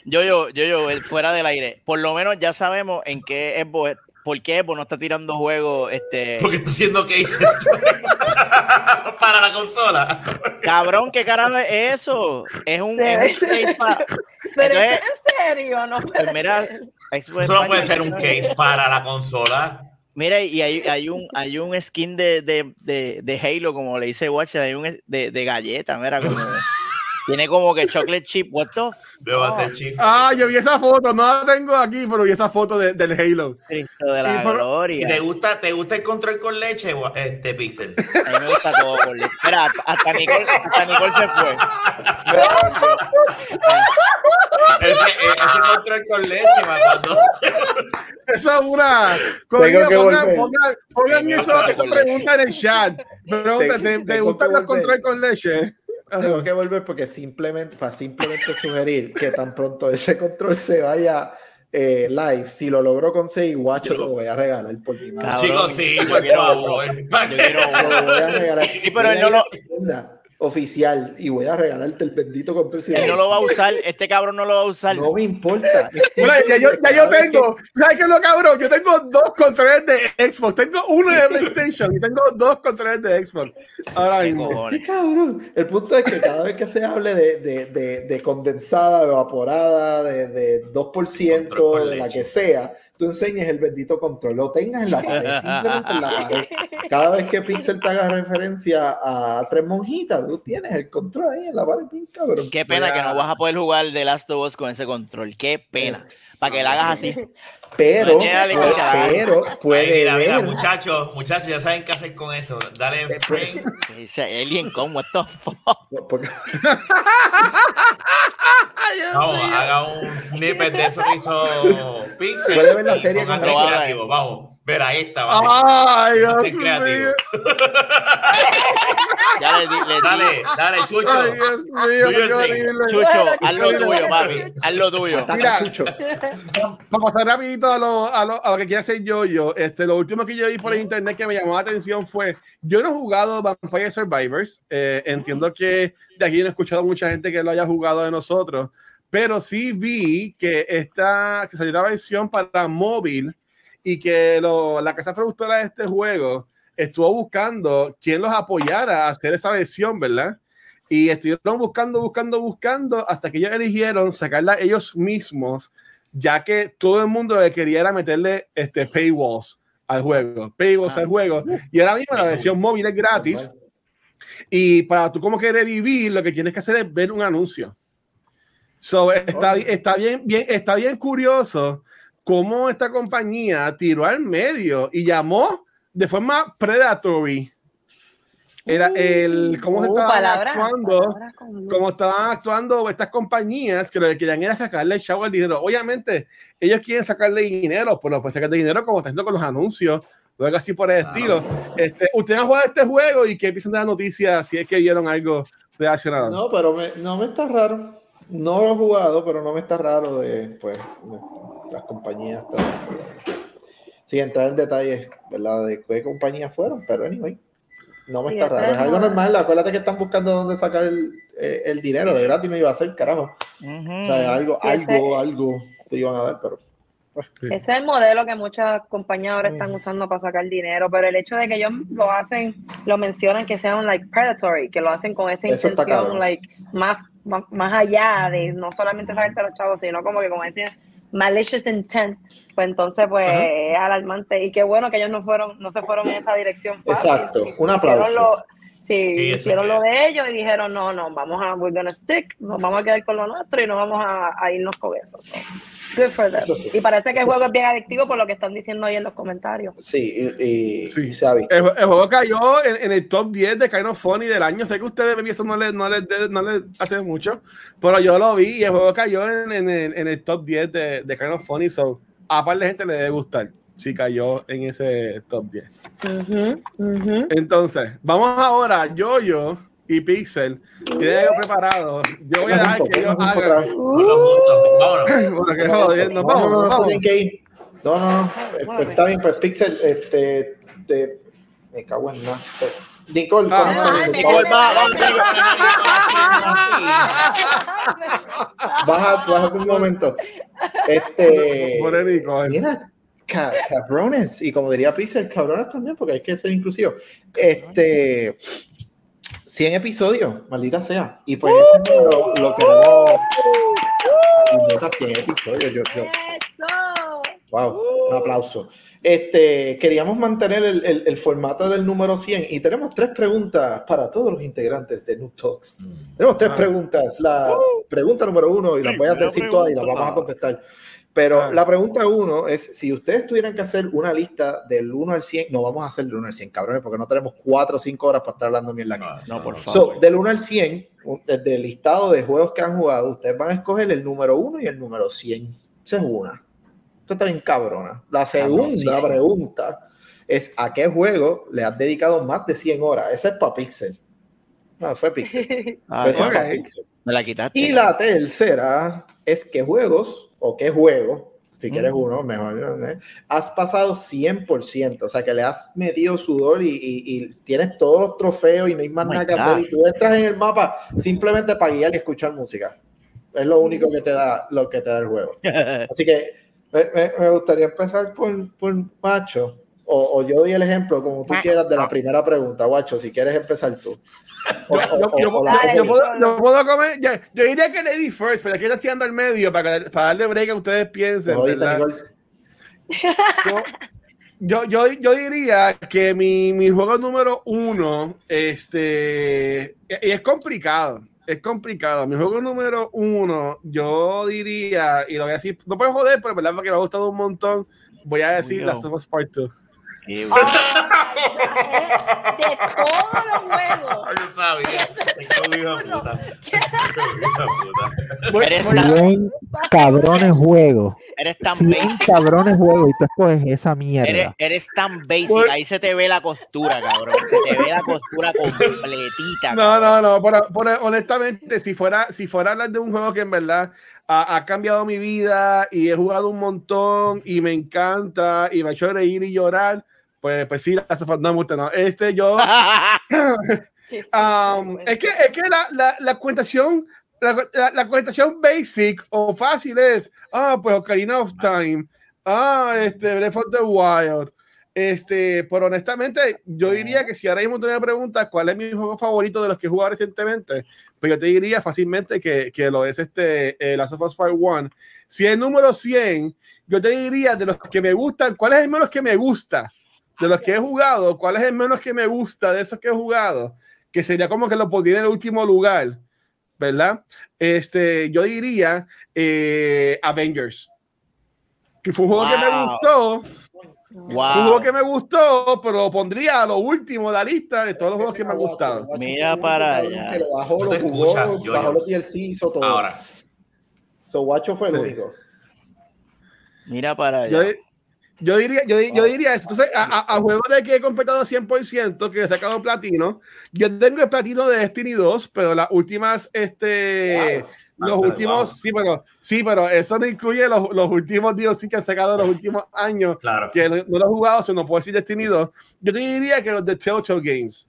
Yo, yo, yo, yo, el fuera del aire. Por lo menos ya sabemos en qué Xbox, por qué Xbox no está tirando juegos. Este, Porque está haciendo cases para la consola. cabrón, ¿qué carajo es eso? Es un, es un case pa- Pero Entonces- ¿es en serio, ¿no? Pues mira, Eso no puede ser un case para la consola. Mira, y hay, hay un hay un skin de, de, de, de Halo, como le dice Watch, hay un de, de galleta, mira, como tiene como que chocolate chip, what the f- De Buster Chief. Ah, yo vi esa foto. No la tengo aquí, pero vi esa foto de- del Halo. Cristo de la ¿Y gloria. te gusta, te gusta el control con leche, este Pixel? A mí me gusta todo. por li- Mira, hasta- Nicole, hasta Nicole se fue. ese, eh, ese control con leche, ma, cuando Esa es una. Que pongan, pongan, pongan eso, esa pregunta en el chat. Pregunta, ¿te, te gustan que los controles con leche? Tengo que volver porque simplemente, para simplemente sugerir que tan pronto ese control se vaya eh, live, si lo logro conseguir, guacho, te lo voy a regalar por mi madre. Cabrón, Chicos, sí, yo quiero favor. Yo quiero voy a regalar. Sí, pero él a no lo- a oficial y voy a regalarte el bendito control. si Él no lo va a usar, este cabrón no lo va a usar. No me importa. Ya, yo, ya yo tengo, ¿sabes qué es lo cabrón? Yo tengo dos controles de Xbox, tengo uno de PlayStation y tengo dos controles de Xbox. Ahora ¿Qué mismo. Qué cabrón. El punto es que cada vez que se hable de, de, de, de condensada, evaporada, de, de 2%, Control con de la que sea, tú enseñes el bendito control, lo tengas en la pared, simplemente en la pared. Cada vez que Pixel te haga referencia a tres monjitas, tú tienes el control ahí en la pared, bien cabrón. Qué pena que no vas a poder jugar The Last of Us con ese control. Qué pena. Para que la hagas así. Pero, pero puede mira, mira, muchachos, muchachos, ya saben qué hacer con eso. Dale frame. Ese alien, ¿cómo? What the fuck? Vamos, haga un snippet de eso que hizo Pixel. Puede ver la serie con- creativo. Vamos, ver a esta. Vamos. Ay, a Dios mío. Ya le le. Dale, dale, Chucho. Ay, Dios mío. Chucho, haz lo tuyo, papi. Haz lo tuyo. Mira. Chucho. Para pasar rapidito a lo, a lo, a lo que quiere hacer yo, yo, este, lo último que yo vi por internet que me llamó la atención fue, yo no he jugado Vampire Survivors, eh, entiendo que de aquí no he escuchado mucha gente que lo haya jugado de nosotros, pero sí vi que, esta, que salió una versión para móvil y que lo- la casa productora de este juego estuvo buscando quién los apoyara a hacer esa versión, ¿verdad? Y estuvieron buscando, buscando, buscando hasta que ellos eligieron sacarla ellos mismos, ya que todo el mundo le quería era meterle este, paywalls al juego, paywalls Ah. al juego. Y ahora mismo la versión móvil es gratis. Y para tú como que revivir, lo que tienes que hacer es ver un anuncio. So, está, está, bien, bien, está bien curioso cómo esta compañía tiró al medio y llamó de forma predatory. Era el cómo se Uh, estaban palabras, actuando, palabras cómo estaban actuando estas compañías que lo que querían era sacarle el chavo al dinero. Obviamente, ellos quieren sacarle dinero, pues no pueden sacarle dinero como está haciendo con los anuncios, o algo así por el estilo. Este, Ustedes han jugado este juego y que empiezan de las noticias si es que vieron algo relacionado. No, pero me- no me está raro. No lo he jugado, pero no me está raro de, pues, de las compañías. Sin entrar en detalles, ¿verdad? De qué compañías fueron, pero anyway. No me Sí, está raro. es algo normal. Acuérdate que están buscando dónde sacar el, el- dinero. De gratis no iba a ser, carajo. O sea, algo, Sí, ese- algo, algo te iban a dar, pero. Ese es el modelo que muchas compañías ahora están usando para sacar dinero, pero el hecho de que ellos lo hacen, lo mencionan que sean like predatory, que lo hacen con esa Eso intención like más, más, más allá de no solamente sacarte a los chavos, sino como que con ese malicious intent, pues entonces pues Ajá. es alarmante y qué bueno que ellos no fueron, no se fueron en esa dirección. fácil. Exacto. Un Hicieron aplauso. lo- sí, Sí, hicieron lo de ellos y dijeron, no, no, vamos a, we're gonna stick, nos vamos a quedar con lo nuestro y no vamos a, a irnos con eso. So, good for them. Eso sí. Y parece que el juego sí. es bien adictivo por lo que están diciendo ahí en los comentarios. Sí, y, y- Sí. y se ha visto. El, el juego cayó en, en el top 10 de Kind of Funny del año. Sé que ustedes eso no les no les no les hace mucho, pero yo lo vi y el juego cayó en, en el, en el top 10 de, de Kind of Funny. So, a par de gente le debe gustar si cayó en ese top 10. Ujú, ujú. Entonces, vamos ahora, Yoyo y Pixel. Tienen algo preparado. Yo voy a dejar que ellos hagan. Bueno, que no, vamos, no, no, vamos. tienen que ir. No, no, no. Eh, pues, está bien, pues Pixel, este, te- me cago en nada. Nicole, Ah, Nicole, va, va, baja, bájate un momento. Este, mira, ca- cabrones, y como diría Pixel, cabrones también, porque hay que ser inclusivo. Este, 100 episodios, maldita sea. Y pues ese número lo queremos. Y neta, 100 episodios. Yo, yo, Eso. Wow, un aplauso. Este, queríamos mantener el, el- el formato del número 100 y tenemos tres preguntas para todos los integrantes de Noob Talks. Tenemos tres Ah. preguntas. La pregunta número uno, y las voy a decir todas y las vamos a contestar. Pero Ah. la pregunta uno es, si ustedes tuvieran que hacer una lista del 1 al 100, no vamos a hacer del 1 al 100, cabrones, porque no tenemos 4 o 5 horas para estar hablando mierda aquí. No, por So, favor. del 1 al 100, un- desde el listado de juegos que han jugado, ustedes van a escoger el número 1 y el número 100. Esa es una. Esta está bien cabrona. La segunda pregunta es: ¿a qué juego le has dedicado más de 100 horas? Esa es para Pixel. No, fue Pixel. Ah, Fue sí, ok. para Pixel. Me la quitaste. Y la tercera es que juegos, o qué juego, si quieres uno, mejor, ¿eh? has pasado 100%, o sea, que le has metido sudor y, y- y tienes todos los trofeos y no hay más Oh nada que hacer y tú entras en el mapa simplemente para guiar y escuchar música. Es lo único que te da, lo que te da el juego. Así que me, me- me gustaría empezar por, por Macho, o, o yo doy el ejemplo como tú quieras de la primera pregunta, Guacho, si quieres empezar tú. O- Yo, o- yo- o- yo- o la- Dale, yo o- puedo, comer. ya- yo diría que Lady First, pero aquí está tirando al medio para, que- para darle break a ustedes piensen. Yo, yo, yo, yo diría que mi, mi juego número uno, este, y es complicado, es complicado. Mi juego número uno, yo diría, y lo voy a decir, no puedo joder, pero verdad porque me ha gustado un montón, voy a decir Yo. la of Us Part 2. Qué bueno. Ah, de todos los juegos. Ay, yo sabía. Hijo de puta. Voy- Eres 100 cabrones juegos. Eres tan 100 basic. cabrones juegos y tú escoges esa Eres, mierda. eres tan basic. Por- Ahí se te ve la costura, cabrón. Se te ve la costura completita. No, cabrón. no, no, por- por- honestamente, si fuera, si fuera a hablar de un juego que en verdad ha, ha cambiado mi vida y he jugado un montón y me encanta y me ha hecho reír y llorar, pues, pues sí, la hace falta, no me gusta, no. Este, yo, Sí, sí, um, es que, es que la, la, la cuentación, la, la, la cuentación basic o fácil es, ah, pues Ocarina of Time, ah, este, Breath of the Wild, este, pero honestamente, yo diría que si ahora mismo tú me preguntas cuál es mi juego favorito de los que he jugado recientemente, pues yo te diría fácilmente que, que lo es este, eh, Last of Us Part 1. Si es el número 100, yo te diría de los que me gustan, ¿cuál es el menos que me gusta? De los que he jugado, ¿cuál es el menos que me gusta de esos que he jugado? Que sería como que lo pondría en el último lugar, ¿verdad? Este, yo diría eh, Avengers. Que fue un juego que me Wow. gustó, fue un juego Wow. que me gustó, pero lo pondría a lo último de la lista de todos los juegos que me han gustado. Mira para allá. Que lo bajó, lo jugó, bajó los DLC, hizo todo. Ahora, So, Guacho fue el Sí. único. Mira para allá. yo diría, yo, yo diría eso. Entonces, a, a, a juegos de que he completado 100%, que he sacado platino, yo tengo el platino de Destiny 2, pero las últimas, este, Wow. los Ah, últimos, wow. sí, pero, sí, pero eso no incluye los, los últimos DLC que han sacado los últimos años, claro. que no, no los he jugado, so no puedo decir Destiny 2. Yo te diría que los de Telltale Games.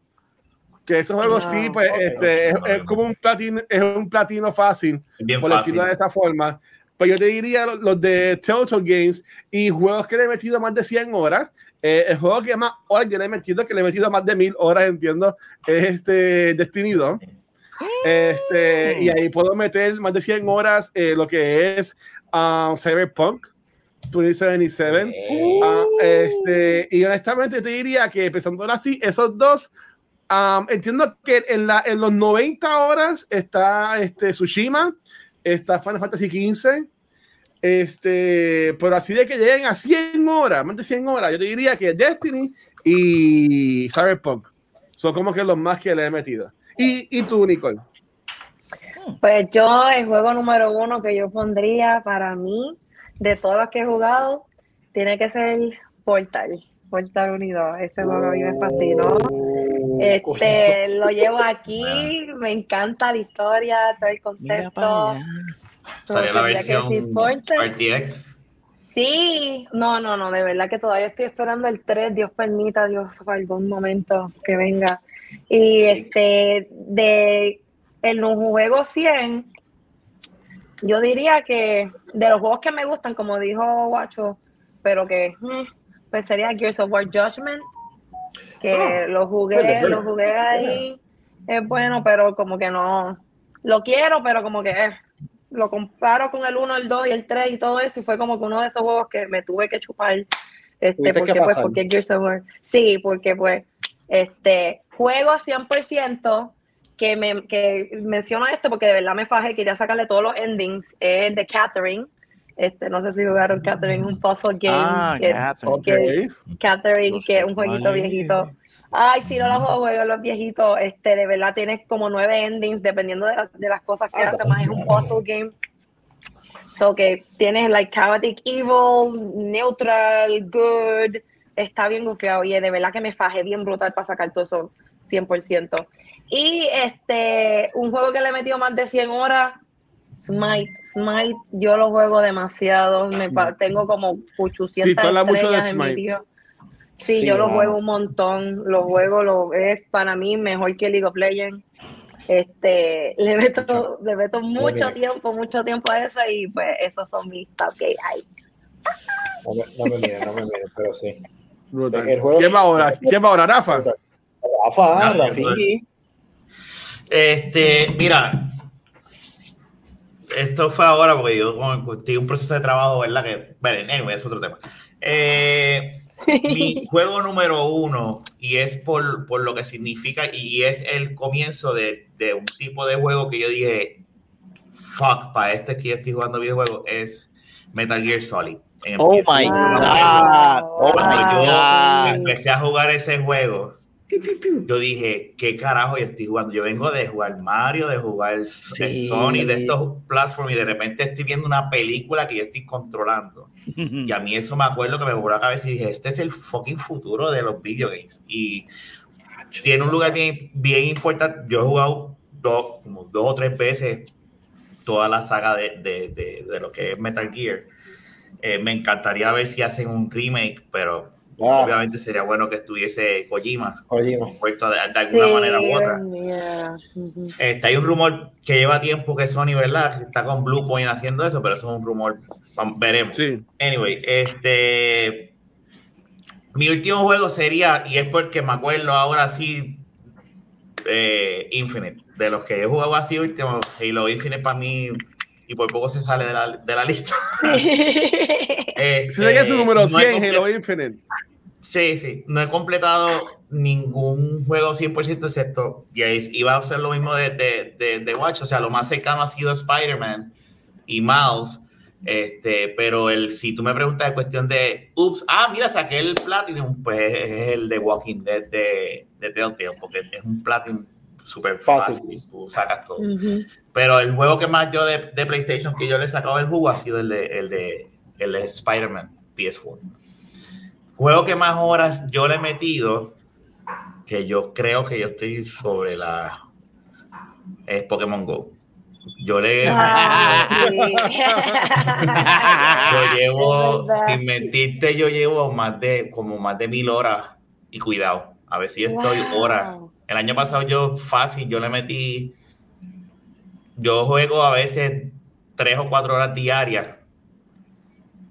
Que esos juegos No, sí, pues, ok, este, ok. es, es como un platino, es un platino fácil Bien por fácil. decirlo de esa forma. Pues yo te diría los, los de Telltale Games y juegos que le he metido más de 100 horas. Eh, el juego que más horas yo le he metido, que le he metido más de 1000 horas, entiendo, es este Destiny 2. Este, y ahí puedo meter más de 100 horas eh, lo que es um, Cyberpunk 2077. Ah, este, y honestamente te diría que pensando así, esos dos, um, entiendo que en, la, en los 90 horas está este, Tsushima, está Final Fantasy XV, este, pero así de que lleguen a 100 horas, más de 100 horas, yo te diría que Destiny y Cyberpunk son como que los más que le he metido. ¿Y, y tú, Nicole? Pues yo, el juego número uno que yo pondría para mí, de todos los que he jugado, tiene que ser Portal. Portal Unido. Ese juego a mí me fascinó. Oh, Este, lo llevo aquí, me encanta la historia, todo el concepto. Salió la versión. RTX. Sí, no, no, no, de verdad que todavía estoy esperando el 3, Dios permita, Dios, algún momento que venga. Y este, de el juego 100, yo diría que de los juegos que me gustan, como dijo Guacho, pero que mm, pues sería Gears of War Judgment, que Ah, lo jugué, lo jugué ahí, es bueno, pero como que no, lo quiero, pero como que eh, lo comparo con el 1, el 2 y el 3 y todo eso, y fue como que uno de esos juegos que me tuve que chupar, este, porque pues, porque Gears of War, sí, porque pues, este, juego 100% que me que menciono esto porque de verdad me fajé, quería sacarle todos los endings, es de Catherine, este, no sé si jugaron Catherine, un puzzle game, Ah, que- Catherine. que-. Catherine, es un jueguito viejito. Ay, si no lo juego, los viejitos, este, de verdad tienes como nueve endings dependiendo de, la- de las cosas que Ah, hace, más es un puzzle game. So que tienes like chaotic evil, neutral, good, está bien gufiado y de verdad que me fajé bien brutal para sacar todo eso 100%. Y este, un juego que le metió más de 100 horas, Smite. Smite, yo lo juego demasiado. Me pa- tengo como 800 Sí, mucho de estrellas en mi Smite. tío. Sí, Sí, yo lo juego un montón. Lo juego, lo es para mí mejor que League of Legends. Este, le meto, le meto mucho tiempo, mucho tiempo a eso y pues esos son mis top que hay. No me, no me miren, no me miren, pero sí. El juego- ¿Quién va ahora? ¿Quién va ahora, Rafa? Rafa, No. Este, mira, esto fue ahora porque yo en un proceso de trabajo, ¿verdad? Que, bueno, anyway, es otro tema. Eh, mi juego número uno, y es por, por lo que significa, y es el comienzo de, de un tipo de juego que yo dije, fuck, para este que yo estoy jugando videojuegos, es Metal Gear Solid. Oh PS5. my. God. Oh Cuando my yo God. empecé a jugar ese juego, yo dije, ¿qué carajo yo estoy jugando? Yo vengo de jugar Mario, de jugar el Sí. Sony, de estos platforms, y de repente estoy viendo una película que yo estoy controlando. Y a mí eso me acuerdo que me voló la cabeza y dije, este es el fucking futuro de los video games. Y tiene un lugar bien, bien importante. Yo he jugado dos, como dos o tres veces toda la saga de, de, de, de lo que es Metal Gear. Eh, me encantaría ver si hacen un remake, pero Ah, obviamente sería bueno que estuviese Kojima Kojima. envuelto de, de alguna manera u otra. yeah. Este, hay un rumor que lleva tiempo que Sony, ¿verdad? Está con Bluepoint haciendo eso, pero eso es un rumor. Veremos. Sí. Anyway, este. Mi último juego sería, y es porque me acuerdo ahora sí, eh, Infinite. De los que he jugado así último, Halo Infinite para mí, y por poco se sale de la, de la lista. Este, Si sería su número no he 100, comple- Halo Infinite. Sí, sí. No he completado ningún juego 100% excepto. Y ahí iba a ser lo mismo de, de, de, de Watch. O sea, lo más cercano ha sido Spider-Man y Miles. Este, pero el, si tú me preguntas de cuestión de, ups, ah, mira, saqué el Platinum, pues es el de Walking Dead de, de Telltale, porque es un Platinum súper fácil. Fácil. Tú sacas todo. Pero el juego que más yo de, de PlayStation que yo le he sacado el jugo ha sido el de, el de, el de Spider-Man PS4. Juego que más horas yo le he metido, que yo creo que yo estoy sobre la. Es Pokémon Go. Yo le. Ah, Yo llevo, sin mentirte, yo llevo más de como más de mil horas y cuidado. A ver si yo estoy Wow. horas. El año pasado yo fácil, yo le metí, yo juego a veces tres o cuatro horas diarias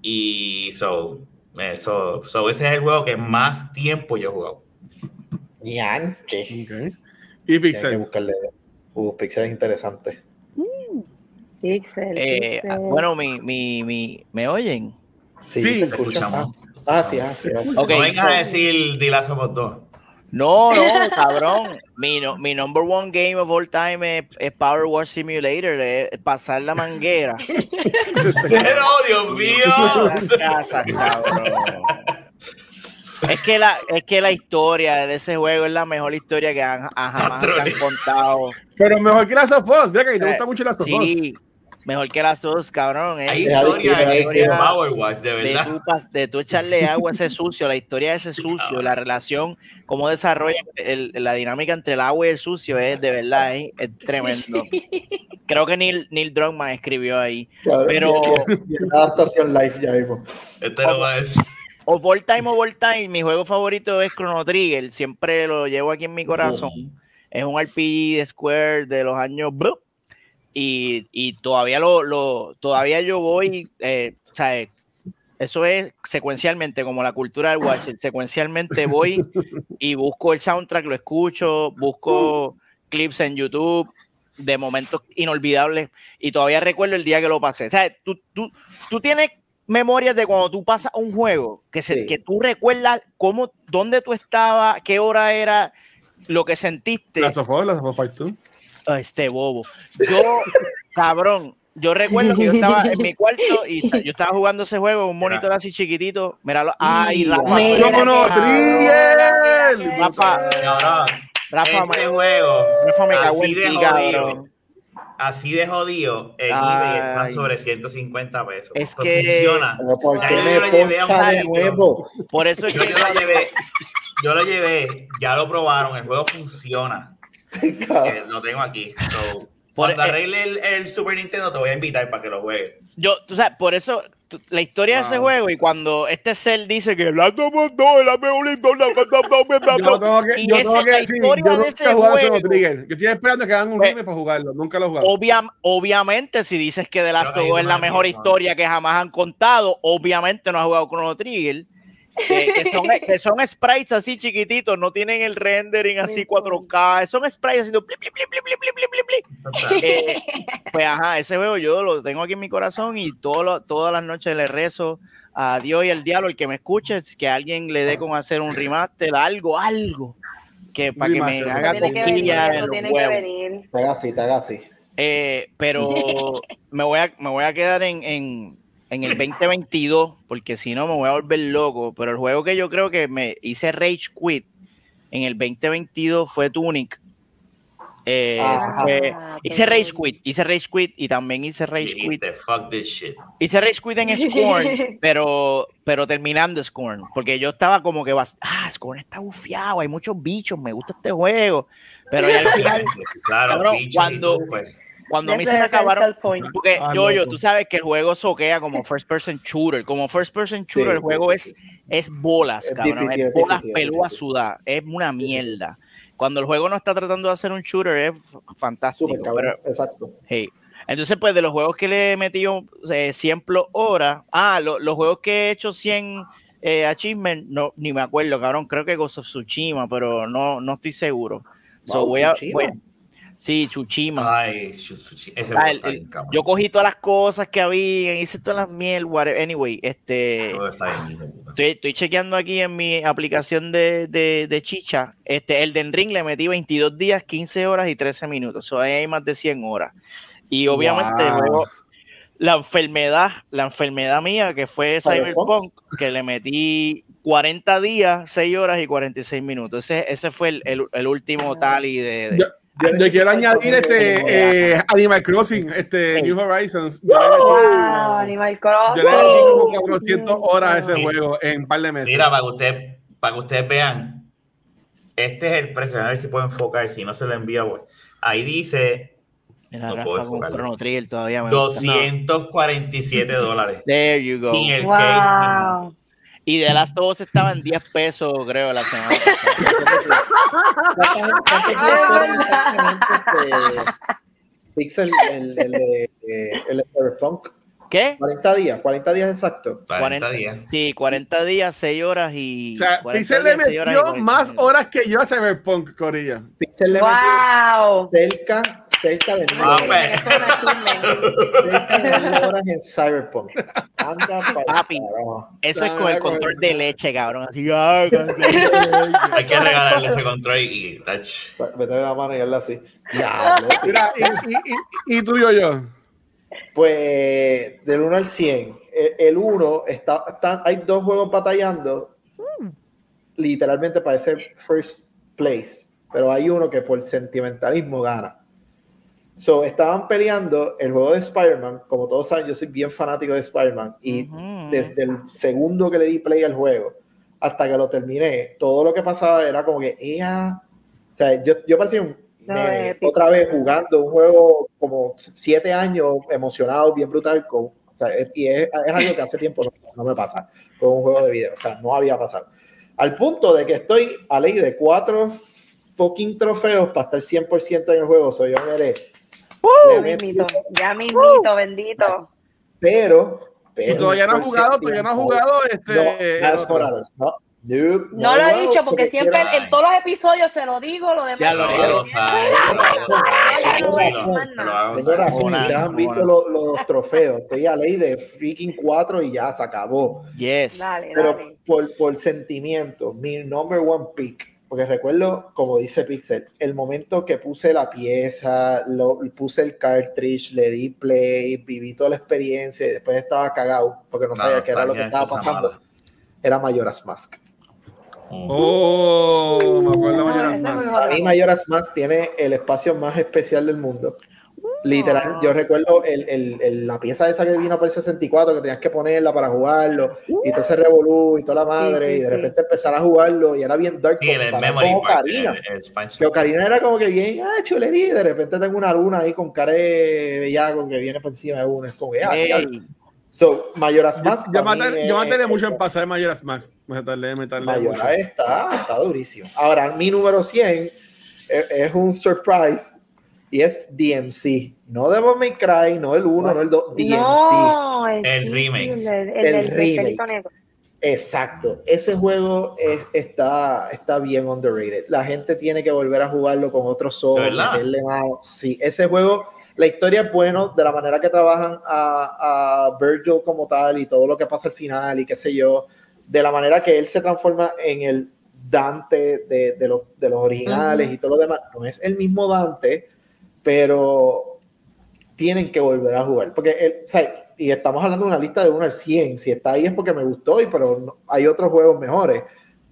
y so, eso, so ese es el juego que más tiempo yo he jugado. Yanche. Ok. Y Hay que Pixel. buscarle. Uh, Pixel es interesante. Pixel, Eh, pixel. bueno, mi, mi, mi, ¿me oyen? Sí, Sí, te escuchamos. Ah, ah, sí, ah, sí. ah, sí. No vengas so- a decir somos dos. No, no, cabrón. Mi, no- mi number one game of all time es, es Power War Simulator, es pasar la manguera. Pero, Dios mío. Cabrón. Es que, la, es que la historia de ese juego es la mejor historia que han, jamás han contado. Pero mejor que las of Us. Mira que te O sea, gusta mucho las of Us. Sí, mejor que las dos, cabrón. es- Hay historia en deja de Power Watch, de de verdad. tú, de tú echarle agua a ese sucio, la historia de ese sucio, la relación, cómo desarrolla el- la dinámica entre el agua y el sucio, es de verdad, es, es tremendo. Creo que Neil, Neil Druckmann escribió ahí. Claro, Pero- adaptación live ya mismo. Este lo va a decir. Overtime, Overtime, mi juego favorito es Chrono Trigger, siempre lo llevo aquí en mi corazón. Es un RPG de Square de los años blup, y, y todavía lo, lo- todavía yo voy, eh, o sea, eh, eso es secuencialmente como la cultura del watch, secuencialmente voy y busco el soundtrack, lo escucho, busco clips en YouTube de momentos inolvidables y todavía recuerdo el día que lo pasé. O sea, tú, tú, tú tienes memorias de cuando tú pasas un juego, que, se, Sí. que tú recuerdas cómo, dónde tú estabas, qué hora era, lo que sentiste. Las of Us, las of Us Part 2. Este bobo. Yo, cabrón, yo recuerdo que yo estaba en mi cuarto y yo estaba jugando ese juego en un monitor así chiquitito. Míralo. Ay, Rafa. Mira ¿Cómo no? que- ¡Triel! Rafa, Cabrón, Rafa, este me, juego, Rafa me cago en así de ti, jodido. cabrón. así de jodido, Ay. eBay está sobre 150 pesos. Es Esto que- funciona. ¿por qué yo me lo llevé a un poncha de sitio. nuevo? Por eso es Yo, que yo lo llevé, yo lo llevé, ya lo probaron, el juego funciona. Que lo tengo aquí. So, Por- cuando eh, arregle el, el Super Nintendo, te voy a invitar para que lo juegues. Yo, tú sabes, por eso tú- la historia de ese juego y cuando este Cell dice que la mejor historia, Yo tengo que, Y yo esa tengo es la que decir, historia yo de nunca ese he jugado Chrono juego. Trigger. Yo estoy esperando que hagan un remake para jugarlo. Nunca lo he jugado. Obvia- obviamente, si dices que The Last of Us es la mejor historia que jamás han contado, obviamente no has jugado Chrono Trigger que, que, son, sprites así chiquititos, no tienen el rendering así 4K, son sprites haciendo eh, pues ajá, ese juego yo lo tengo aquí en mi corazón y todo todas las noches le rezo a Dios y al diablo, el que me escuche, es que alguien le dé con hacer un remaster, algo, algo, que para que me haga cosquilla en los eh, pero me voy, a, me voy a quedar en, en en el 2022, porque si no me voy a volver loco. Pero el juego que yo creo que me hice Rage Quit en el 2022 fue Tunic. Eh, fue- Ah, hice Rage. Quit, hice Rage Quit y también hice Rage Quit. Dijiste, fuck this shit. Hice Rage Quit en Scorn, pero, pero terminando Scorn, porque yo estaba como que, bast- ah, Scorn está bufiado, hay muchos bichos, me gusta este juego. Pero ya al final, Claro, Cabrón, cuando- tú, pues, cuando a mí se me es acabaron. Porque Ah, yo, yo, tú sabes que el juego soquea como first person shooter. Como first person shooter, Sí, el juego sí, es, sí, sí. es bolas, Es cabrón. difícil, es es bolas es pelúas sudadas. Es una mierda. Cuando el juego no está tratando de hacer un shooter, es fantástico. Súper cabrón. pero, Exacto. hey. Entonces, pues de los juegos que le he metido eh, 100 plus horas, ah, lo- los juegos que he hecho 100 eh, achievements, no, ni me acuerdo, cabrón. Creo que Ghost of Tsushima, pero no, no estoy seguro. So, Wow, voy a, Tsushima. voy a- sí, Tsushima. Ay, chu- chu- ese Ah, el- el- yo cogí todas las cosas que había, hice todas las miel, whatever. Anyway, este, está bien, estoy, estoy chequeando aquí en mi aplicación de, de, de chicha. Este, el Den Ring le metí 22 días, 15 horas y 13 minutos. So, ahí hay más de 100 horas. Y obviamente Wow. luego la enfermedad, la enfermedad mía que fue Cyberpunk. Cyberpunk, que le metí 40 días, 6 horas y 46 minutos. Ese, ese fue el, el- el último tally de, de- Yo, yo quiero añadir este eh, Animal Crossing, este New Horizons. Yo le Wow, Animal yo le metí como Crossing. 400 horas a ese Sí. juego en un par de meses. Mira, para que, usted, para que ustedes vean, este es el precio. A ver si puedo enfocar. Si no se lo envía, pues. Ahí dice Mira, No Rafa puedo con enfocarlo. Chrono Trigger todavía me gusta. 247 dólares. There you go. Sin el case. Y de las dos estaban 10 pesos, creo, la semana pasada. ¿Cuántas- cuántos días fueron exactamente este Pixel, el, el, de- el de Cyberpunk? ¿Qué? 40 días, 40 días exacto. 40 días. Sí, 40 días, 6 horas y. O sea, 40 Pixel le metió 40 más horas que yo a Cyberpunk, Corilla. Pixel le metió Wow. cerca, cerca de nueve, pues. Horas en Cyberpunk. Anda pa'l Papi. carajo. Eso es Ah, con el con- control de leche, cabrón. Así. Hay que regalarle ese control y touch. Meterle la mano y darle así. Diablo. Mira, y, y, y, y tú y yo, yo. Pues del 1 al 100, el- el 1 está, está- hay dos juegos batallando, literalmente parece first place, pero hay uno que por sentimentalismo gana. So, estaban peleando el juego de Spider-Man, como todos saben, yo soy bien fanático de Spider-Man. Y Ujú. desde el segundo que le di play al juego hasta que lo terminé, todo lo que pasaba era como que ella, o sea, yo, yo parecía un No, otra vez jugando un juego como siete años emocionado, bien brutal, con, o sea, y es, es algo que hace tiempo no, no me pasa con un juego de video, o sea, no había pasado. Al punto de que estoy a ley de cuatro fucking trofeos para estar 100% en el juego, soy yo me le- Ya mismito, ya mismito, bendito. pero, pero Y todavía no has por jugado, todavía no has jugado No, este. Miles otro. Morales, no. Nope, No lo he dicho porque siempre en, en todos los episodios se lo digo, lo demás. Ya lo no Ya ya. Ya Tengo razón, ustedes han visto los, los trofeos. Estoy a ley de freaking 4 y ya se acabó. Yes. Dale, Pero dale. por, por sentimiento, mi number one pick, porque recuerdo, como dice Pixel, el momento que puse la pieza, lo, puse el cartridge, le di play, viví toda la experiencia y después estaba cagado porque no sabía qué era lo que estaba pasando. Era Majora's Mask. Oh, me acuerdo de Majora's ese Mask. Para mí, Majora's Mask tiene el espacio más especial del mundo. Literal, Ah. yo recuerdo el, el- el- la pieza esa que vino para el 64 que tenías que ponerla para jugarlo y todo ese revolú y toda la madre sí, y de sí. repente empezar a jugarlo y era bien dark Sí, el, memory con part, Ocarina. el, el expansion. Que Ocarina era como que bien, ah, chulería, y de repente tengo una luna ahí con cara de bellaco que viene por encima de uno. Es como que, ah. So, Mayoras Yo, Mask. yo, yo mucho en pasar de Mayoras Mask. Me tardé, me tardé mucho. Mayora está, está durísimo. Ahora, mi número 100 es, es un surprise y es DMC. No Devil May Cry, no el 1, no el 2, DMC. No, el, remake. El, el, El el remake. Exacto. Ese juego es- está, está bien underrated. La gente tiene que volver a jugarlo con otros ojos. ¿De Sí, ese juego, la historia es bueno de la manera que trabajan a, a Virgil como tal y todo lo que pasa al final y qué sé yo, de la manera que él se transforma en el Dante de, de los, de los originales y todo lo demás. No es el mismo Dante, pero tienen que volver a jugar. Porque, el, o sea, y estamos hablando de una lista de 1 al 100. Si está ahí es porque me gustó, y, pero no- hay otros juegos mejores.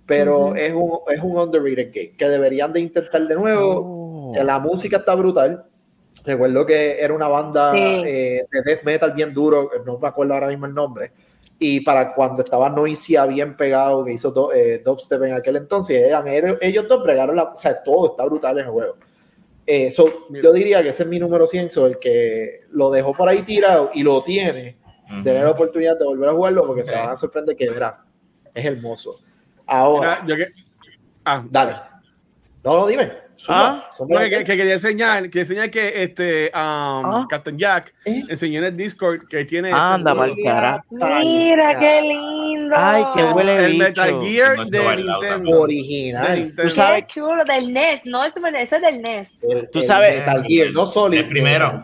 Pero Ujú. es, un, es un underrated game que deberían de intentar de nuevo. oh. La música está brutal. Recuerdo que era una banda Sí. eh, de death metal bien duro, no me acuerdo ahora mismo el nombre. Y para cuando estaba Noisia bien pegado, que hizo do- eh, dubstep en aquel entonces, eran ellos, ellos dos bregaron la. O sea, todo está brutal en el juego. Eh, so, yo diría que ese es mi número 100, so, el que lo dejó por ahí tirado y lo tiene, tener la oportunidad de volver a jugarlo porque se van a sorprender que verá. Es hermoso. Ahora, Mira, yo que, ah, dale. No, no, dime. Ah, Zumba, no, zumba. que, que quería enseñar, que enseñar que este um, Ah. Captain Jack ¿Eh? enseñó en el Discord que tiene Anda, este, cara. Mira, qué lindo. Ay, qué huele el bicho. Metal Gear No de Nintendo. original. De Nintendo. Tú sabes- Qué chulo, del NES, no, eso, eso es del NES. El- Tú el sabes- Metal Gear, no Solid. El primero.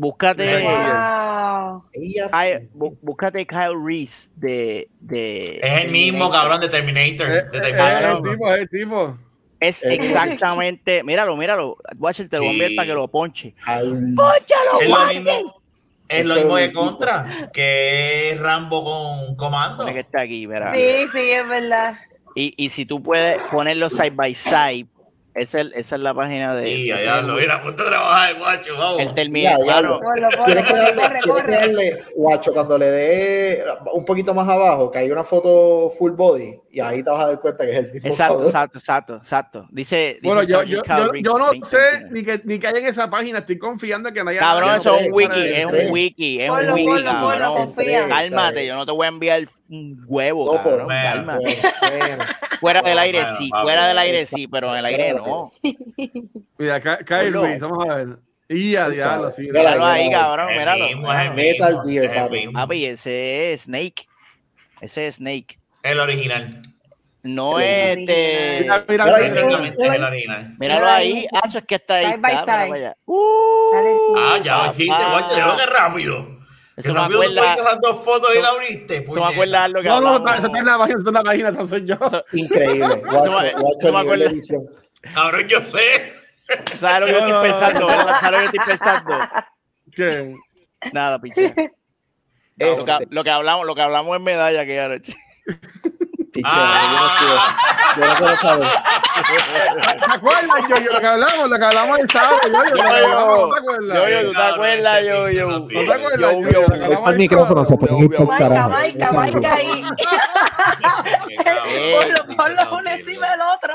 Búscate, Wow. Kyle- bú- búscate Kyle Reese de, de Es el mismo cabrón de Terminator. Eh, de eh, es Terminator. el tipo, es el tipo. Es Eh. exactamente, míralo, míralo. Watcher te lo Sí. para que lo ponche. Al- ¡Pónchalo, Es lo Watcher! mismo. Es lo mismo de. Contra, que es Rambo con comando. Pone que está aquí, verá. Sí, sí, es verdad. Y, y si tú puedes ponerlo side by side, esa es, esa es la página de. Y ese allá lo mira, ponte a trabajar, guacho, vamos. El termina, Ya, ya, claro. Tienes que darle, corre, tienes que corre. darle, guacho, cuando le dé un poquito más abajo, que hay una foto full body, y ahí te vas a dar cuenta que es el mismo. Exacto, exacto, exacto, exacto. Dice, dice Bueno, yo, Sergeant yo, yo, Reese, yo no 20, sé 29. ni que, ni que haya en esa página. Estoy confiando que no haya Cabrón, eso es tres, un wiki, es un wiki, es un wiki, cabrón. Cálmate, yo no te voy a enviar un huevo, No, cabrón. Bueno, Cálmate. Bueno, bueno. Fuera del No, aire sí, fuera del aire sí, pero en el aire no. Mira, Kyle. Reese, vamos a ver. Y a diablo, sí. Míralo ahí, cabrón, El míralo. mismo, es el Metal Gear, es papi. Papi, ese es Snake. Ese es Snake. El original. No Sí. este. Mira, mira, Mira, mira, es. Míralo ahí, Hacho, es que está ahí. Side by está, side. Uh, sí. Ah, ya lo papá. hiciste, guacho, ya lo que rápido. Eso me acuerda. dos fotos y la abriste. Eso me acuerda lo que No, no, eso tiene una página, eso tiene una página, eso soy yo. Increíble. Eso me- eso acuerda. Cabrón, yo sé. ¿Sabes lo que yo estoy pensando? ¿verdad? ¿Sabes lo que estoy pensando? ¿Qué? Nada, piche. Lo que, lo que hablamos, lo que hablamos en medalla que anoche. pichea, Ah. yo no quiero- yo no quiero saber. ¿Te acuerdas, yo, yo, lo que hablamos, lo que hablamos el sábado, yo, yo, ¿no te acuerdas? Yo, yo, ¿tú te acuerdas? Yo, yo. no sirve. ¿No te acuerdas? Yo, Yo, el micrófono, se pueden ir por Maica, carajo. Maica, Maica ahí. Ponlo, uno encima del otro.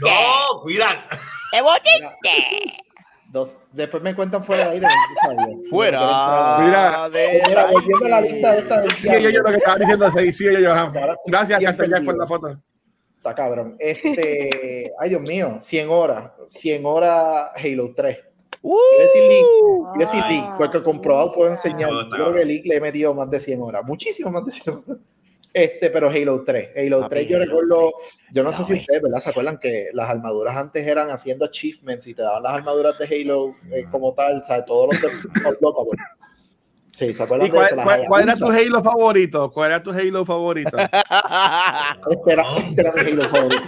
No, cuida. ¡Qué bochete! Dos, después me cuentan fuera del aire. Fuera. Mira, de Mira, volviendo a la lista esta del Sigue yo, yo, lo que estaba diciendo, sí, yo, Gracias, Jack, por la foto. Está cabrón. Este, ay Dios mío, 100 horas, 100 horas Halo 3. Uh, a decir League, decir Ah. League, porque comprobado puedo enseñar. Yo creo que. League le he metido más de 100 horas, muchísimo más de 100 horas. Este, pero Halo 3, Halo Papi, 3 yo Halo recuerdo, yo no sé si ustedes, ¿verdad? ¿Se acuerdan que las armaduras antes eran haciendo achievements y te daban las armaduras de Halo eh, como tal, ¿sabes? Todos los de Unlockable. Sí, ¿se acuerdan ¿Y de cuál, eso? Las cuál- cuál era tu. Halo favorito? ¿Cuál era tu Halo favorito? Este era, este era mi Halo favorito.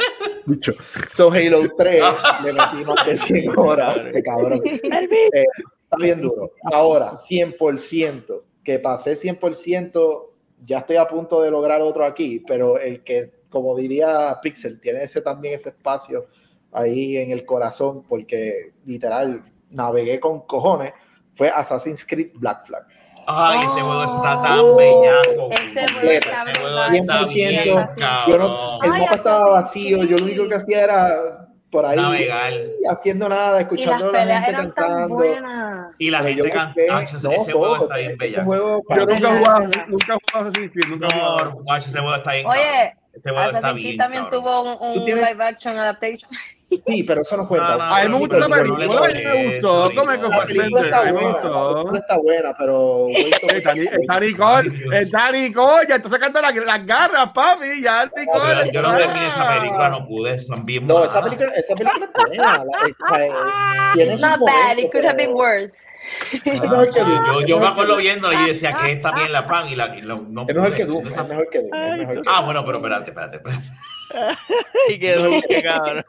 Mucho. So Halo 3 le metí más de 100 horas, este cabrón. Eh, está bien duro. Ahora, 100%, que pasé 100%, ya estoy a punto de lograr otro aquí, pero el que, como diría Pixel, tiene ese también ese espacio ahí en el corazón, porque literal, navegué con cojones fue Assassin's Creed Black Flag. Ay, ese juego está tan Oh, bellaco. ese juego Completo. está Ese juego brutal. está 100%, bien, Yo no- el Ay, mapa estaba Assassin's vacío, yo lo único que hacía era por ahí Navegar. haciendo nada, escuchando a la gente cantando. buenas. Y la gente yo canta. busqué- ese, no, ese juego todo, está bien ese bellaco. juego Yo nunca he jugado, nunca he jugado Assassin's Creed, nunca he jugado. No, guacho, ese juego está bien. Oye, este juego está bien. También cabrón. tuvo un, Tú un tienes- live action adaptation. Sí, pero eso no cuenta. No, no, A mí me no le película, a mí me gustó. Come con La película está buena, la gustó. está buena, pero Está, Ni- está Nicole, está Nicole, ya está sacando la- las garras, papi, ya Nicole. yo no terminé esa película, no pude, son bien no, esa película, esa película es buena. la- Not bad, it could have been worse. Que Doom. Yo, yo me acuerdo viéndola y decía que está bien la pan y la y lo- no Es mejor que Doom, es mejor que Doom, es mejor que Ah, bueno, pero espérate, espérate, espérate. Y que dulce, cabrón.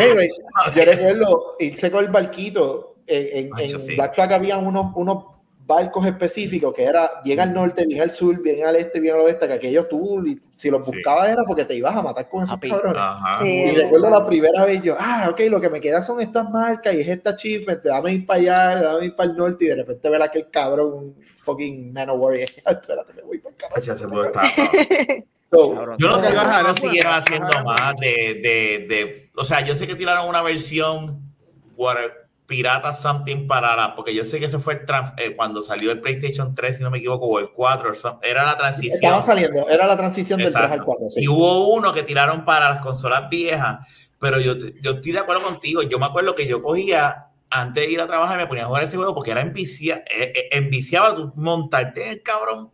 Anyway, yo recuerdo irse con el barquito. eh, En, Ay, en. Black Flag había unos, unos barcos específicos que era bien al norte, bien al sur, bien al este, bien al oeste, que aquellos tú, si los Sí. buscabas era porque te ibas a matar con esos cabrones. Ajá. Sí. Y recuerdo la primera vez yo, ah, ok, lo que me queda son estas marcas y es esta achievement, dame ir para allá, dame ir para el norte y de repente ver aquel cabrón, fucking Manowar y espérate, me voy para el cabrón. So. Yo no sé bajar, no siguieron haciendo más de, de, de. O sea, yo sé que tiraron una versión whatever, Pirata Something para la. Porque yo sé que eso fue el trans- eh, cuando salió el PlayStation 3, si no me equivoco, o el 4, o some- era la transición. Estaban saliendo, era la transición del 3 al Exacto. 4. sí. Y hubo uno que tiraron para las consolas viejas, pero yo, yo estoy de acuerdo contigo. Yo me acuerdo que yo cogía, antes de ir a trabajar, me ponía a jugar ese juego porque era envicia, eh, eh, enviciaba tu montarte el cabrón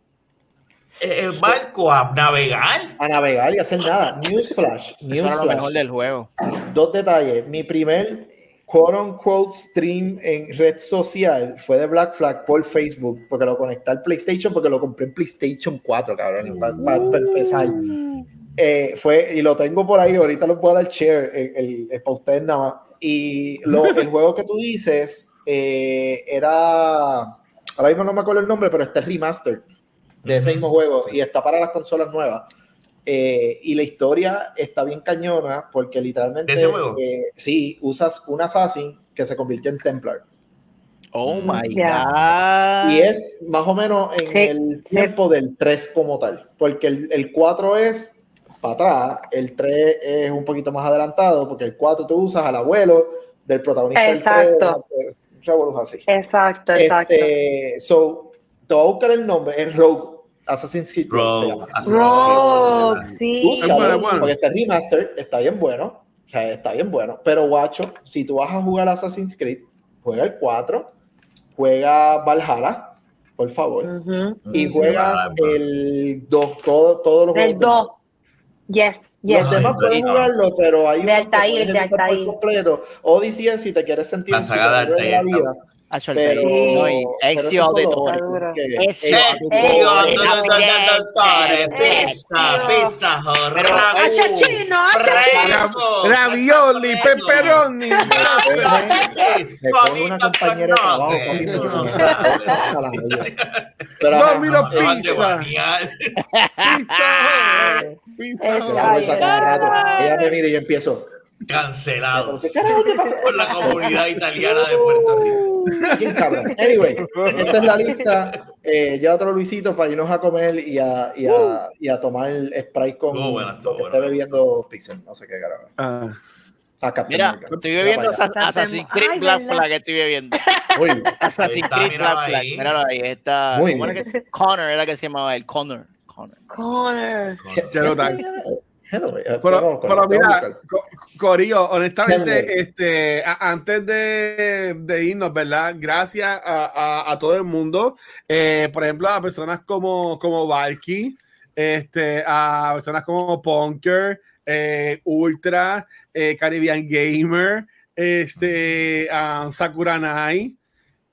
eh, el barco a navegar. a navegar y hacer nada. Newsflash, Eso era lo mejor newsflash. del juego. Dos detalles. Mi primer quote unquote stream en red social fue de Black Flag por Facebook, porque lo conecté al PlayStation, porque lo compré en PlayStation 4, cabrón, para empezar. Eh, fue, y lo tengo por ahí, ahorita lo puedo dar share, el, el- el para ustedes nada más. Y lo- el juego que tú dices eh, era, ahora mismo no me acuerdo el nombre, pero está el remaster de ese mismo juego y está para las consolas nuevas. Eh, y la historia está bien cañona porque literalmente, ¿De ese juego? eh, sí, usas un assassin que se convirtió en Templar. Oh my Ya. god. Y es más o menos en Sí, el tiempo del 3 como tal, porque el, el 4 es para atrás, el 3 es un poquito más adelantado, porque el 4 tú usas al abuelo del protagonista del 3, Exacto. un revolú así. Exacto, exacto. Este, so, te voy a buscar el nombre, es Rogue, Assassin's Creed Rogue. se Bro, llama. Rogue, es. sí. Búscalo, Es bueno, bueno. porque este remaster está bien bueno, o sea, está bien bueno, pero guacho, si tú vas a jugar Assassin's Creed, juega el 4, juega Valhalla, por favor, y juegas el 2, todo, todos los juegos. 2. Yes, yes. Los demás Ay, pueden no. jugarlo, pero hay De Altair, de Altair. completo. Odyssey si te quieres sentir La saga de la vida, El pero, no, y Ezio que- Ezio eh, doctores, pizza, pizza, Ravioli, pepperoni. Coge una compañera de trabajo, a Domino de Pizza. Pizza. Pizza. Ella me mira y yo empiezo. Cancelados ¿Qué carajo te pasa? por la comunidad italiana de Puerto Rico. Cabrón. Anyway, esa es la lista. Eh, ya otro Luisito para irnos a comer y a, y a, y a tomar el Sprite con Estuvo bueno, estuvo lo que bueno. esté bebiendo Pixel. No sé qué carajo. Ah. Ah, Mira, America. estoy bebiendo Assassin's Ay, Creed Black. Flag, estoy bebiendo. Uy, Assassin's está, Creed Black Flag. ahí. Míralo ahí, está. Muy ¿cómo era bien. que- Connor era que se llamaba él, Connor. Connor. Connor. Brutal. anyway, eh, Pero, pero mira, Corillo, honestamente, este, a- antes de, de irnos, ¿verdad? Gracias a, a- a todo el mundo, eh, por ejemplo, a personas como, como Valky, este, a personas como Punker, eh, Ultra, eh, Caribbean Gamer, este, a Sakuranai,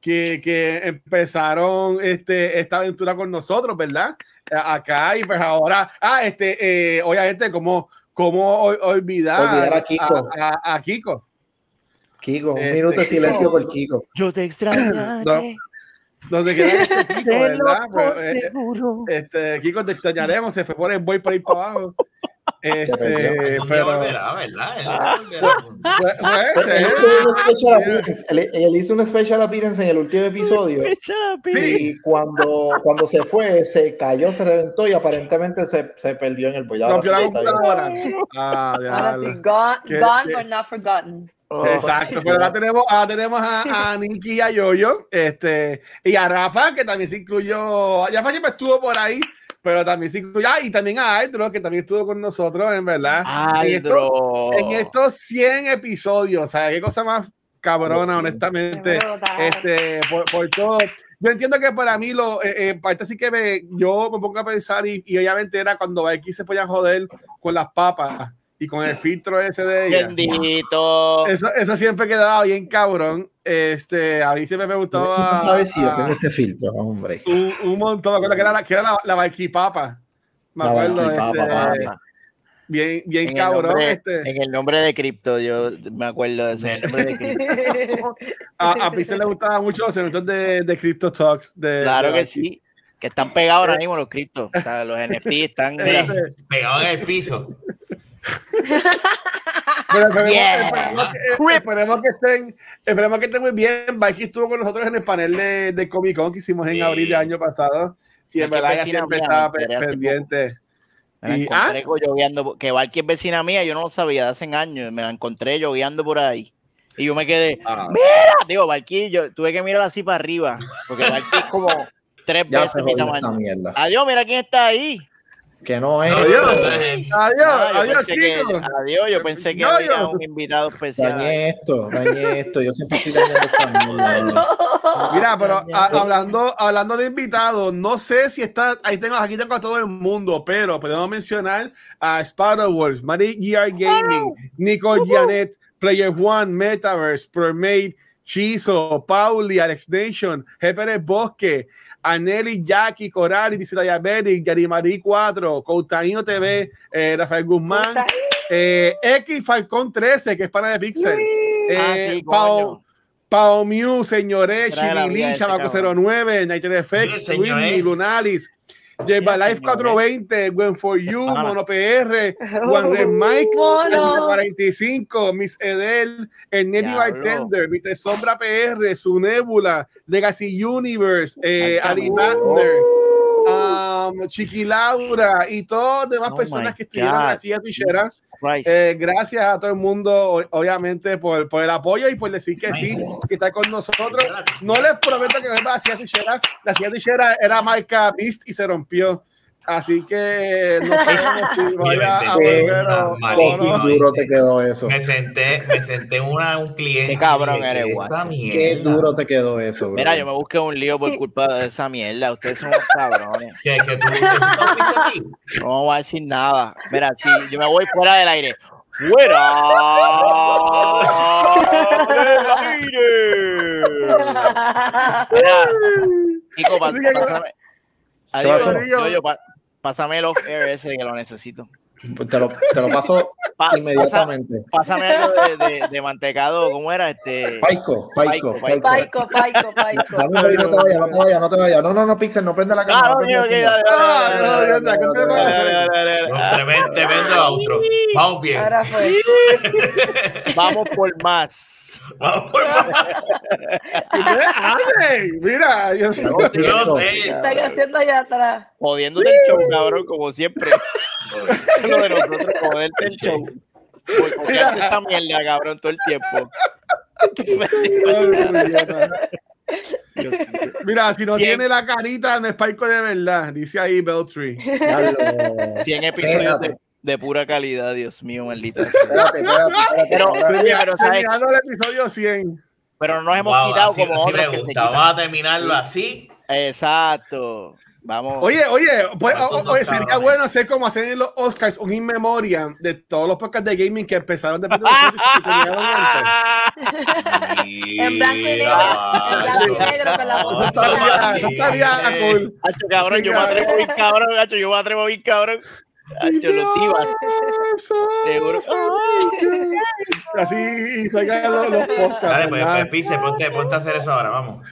que, que empezaron este, esta aventura con nosotros, ¿verdad? Acá y pues ahora, ah, este, eh, obviamente, como, como ol- olvidar, Olvidar a Kiko. a- a- a Kiko. Kiko, un Este, minuto de silencio por Kiko. Yo te extrañaré. No, Donde quiera que esté Kiko, ¿verdad? Pues, eh, este, Kiko, te extrañaremos, se fue por el boy por ahí para abajo. Este, pero volverá, ¿verdad? Él puede Él hizo, un special appearance, él- él hizo un special appearance en el último episodio y cuando, cuando se fue, se cayó, se reventó y aparentemente se, se perdió en el bollado. Rompió la computadora. Ah, Ahora sí, diablo. gone, ¿Qué- gone but not forgotten. Oh, Exacto, pero ahora tenemos, ahora tenemos a, a Nicky y a Yoyo, este, y a Rafa, que también se incluyó, Rafa siempre estuvo por ahí, pero también incluyó, ah, y también a Aldro, que también estuvo con nosotros, en verdad. En estos, Aldro. en estos 100 episodios, o sea, qué cosa más cabrona, Sí. honestamente, este, por, por todo. Yo entiendo que para mí, lo, eh, eh, parte sí que me, yo me pongo a pensar, y, y obviamente era cuando aquí se podían joder con las papas y con el filtro ese de ella. Bendito. Eso, eso siempre quedaba bien cabrón. Este, a mí siempre me gustaba. Necesito saber si yo ah, tengo ese filtro, hombre. un, un montón. Me acuerdo que era la, que era la, la Valquipapa. Me La acuerdo. Valquipapa, este, papá. bien, bien En cabrón. nombre, Este, en el nombre de cripto, yo me acuerdo de ese el nombre de cripto. a, a Pixel le gustaba mucho los eventos de, de Crypto Talks. De, Claro de que sí. Que están pegados ahora mismo los criptos. O sea, los NFT están. mira, Este, Pegado en el piso. Pero esperemos, Yeah. esperemos que, esperemos que estén, esperemos que estén muy bien. Valky estuvo con nosotros en el panel de, de Comic Con que hicimos en Sí. abril del año pasado. Y en verdad ella siempre mía, estaba pendiente. me la Y- encontré lloviendo, que Valky es vecina mía, yo no lo sabía de hace años. Me la encontré lloviendo por ahí. Y yo me quedé, Ah, ¡Mira! Digo, Valky, yo tuve que mirar así para arriba. Porque Valky es como tres Ya veces mi tamaño. Adiós, mira quién está ahí. Que no es. Adiós. Adiós, yo adiós, pensé que- chicos. adiós, yo pensé que había un invitado especial. Dañé esto, dañé esto. Yo siempre estoy dañando mierda. Mira, pero hablando, hablando de invitados, no sé si está, ahí tengo, aquí tengo a todo el mundo, pero podemos mencionar a Spider Wars, Mari GR Gaming, Nico Janet, Player One, Metaverse, Permaid, Chizo, Pauli, Alex Nation, G. Bosque, Aneli, Jackie, Coral, Dice Diabetic, Yarimari 4, Coutaino TV, eh, Rafael Guzmán, eh, X Falcón 13, que es pana de Pixel, Ah, eh, sí, Pau, coño. Pao Mew, vida Chimilín, Chamaco cabrón. 09, Nighter señores. Whitney, Lunalis, Mira, Life señores. 420, Gwen for You. Mono PR, Juan Red Mike, Mono. 45, Miss Edel, el Nelly. Bartender, Mr. Sombra PR, Su Nebula, Legacy Universe, eh, Ay, Ali cabrón. Wagner, um, Chiqui Laura y todas demás Oh personas que estuvieron así a Twitchera. Eh, gracias a todo el mundo, obviamente, por, por el apoyo y por decir que sí, que está con nosotros. No les prometo que vuelva así a Tuchera. La silla Tuchera era marca Beast y se rompió. Así que no sabemos si vaya a volver o-. Qué duro te quedó eso. Me senté, me senté en una, un cliente. Qué cabrón eres, "¿Qué. Esta Qué duro te quedó eso, bro. Mira, yo me busqué un lío por culpa de esa mierda. Ustedes son unos cabrones. Que, que tú, tú. No voy a decir nada. Mira, si yo me voy fuera del aire. ¡Fuera! ¡Del aire! Mira, que- pásame. Adiós, yo, yo, pa- pásame el off air ese que lo necesito. Pues te, lo, te lo paso Pa- pasa- inmediatamente. pásame algo de, de, de mantecado. ¿Cómo era? Este. Paico, Paico, Paico, Paico. Paico, Paico, Paico. Dame no te vayas, no te vayas, no te vayas. No, no, no, Pixel, no prende la cámara. Tremendo, tremendo outro. Vamos bien. Ahora fue. Vamos por más. Vamos por más. Mira, yo sé. No, Yo no sé. ¿Qué están haciendo allá atrás? Jodiéndote el show, cabrón, como siempre. Lo de nosotros, joderte el show. Esta mierda, cabrón, todo el tiempo. Mira, si no tiene la carita, no es Paico de verdad, dice ahí Beltree. Diablo. 100 episodios de, de pura calidad, Dios mío, maldita sea. Espérate, espérate, espérate. Pero- Ahora- Oye, pero ¿sabes? Terminando el episodio 100. Pero no nos hemos Wow, quitado así, como así otros me que se gusta. quitan. Vamos a terminarlo así. Exacto. Vamos. Oye, oye, pues, ¿Cuántos o- oye, no sería bueno hacer como hacen en los Oscars, un in memoriam de todos los podcasts de gaming que empezaron después de nosotros y. En blanco y negro, en blanco y negro con la estaría, eso estaría cool. Hacho, cabrón, yo me atrevo bien cabrón, hacho, yo me atrevo bien cabrón. Hacho, los divas. Seguro. Así y salgan los, los podcasts. Dale, pues, pues Pise, ponte, ponte a hacer eso ahora, vamos.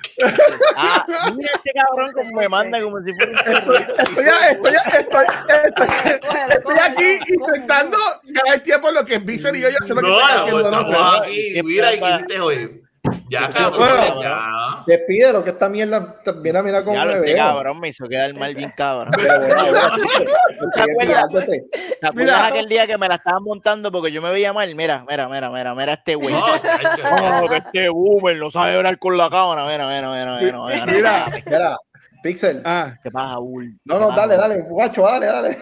Ah, mira este cabrón como me manda como si fuera un. Estoy, estoy, estoy, estoy, estoy aquí intentando ganar tiempo en lo que Pixel y yo ya sé lo que No, están haciendo. ¿no? estamos aquí. Mira, ¿y hiciste hoy? Ya, cabrón, Bueno. ya. Despídelo, que esta mierda. Mira, mira cómo Ya me este veo. cabrón me hizo quedar mal bien cabrón. ¿Te acuerdas aquel día que me la estaban montando porque yo me veía mal? Mira, mira, mira, mira, mira este güey. No, que este boomer no sabe hablar con la cámara. Mira, mira, mira, mira. mira, Mira. mira. Mira, Pixel. Ah, ¿Qué pasa, Bull? No, no, dale, dale, guacho, dale, dale.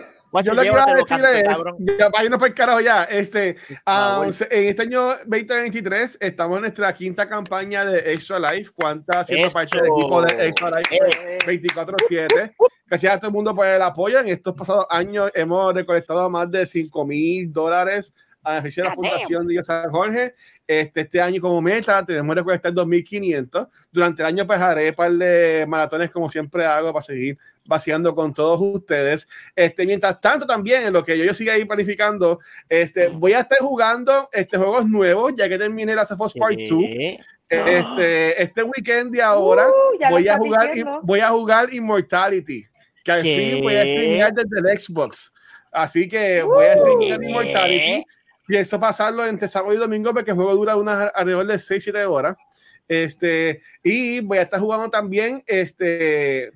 Yo lo que iba a decir es, ya, irnos para el carajo ya, este, se- en este año 2023 estamos en nuestra quinta campaña de Extra Life, cuánta Eso. parte del equipo de Extra Life Eh, 24-7. Gracias a todo el mundo por el apoyo. En estos pasados años hemos recolectado más de 5 mil dólares a de la Fundación de San Jorge. Este, este año como meta tenemos que recolectar 2.500. Durante el año pues haré un par de maratones como siempre hago para seguir vaciando con todos ustedes. Este, mientras tanto también en lo que yo, yo siga ahí planificando, este, voy a estar jugando este, juegos nuevos ya que terminé la Us Part 2. Este, este weekend de ahora Uh, voy a jugar voy a jugar Immortality que al ¿Qué? fin voy a streamear desde el Xbox así que voy a streamear ¿Qué? Immortality pienso pasarlo entre sábado y domingo porque el juego dura unas alrededor de 6-7 horas este y voy a estar jugando también este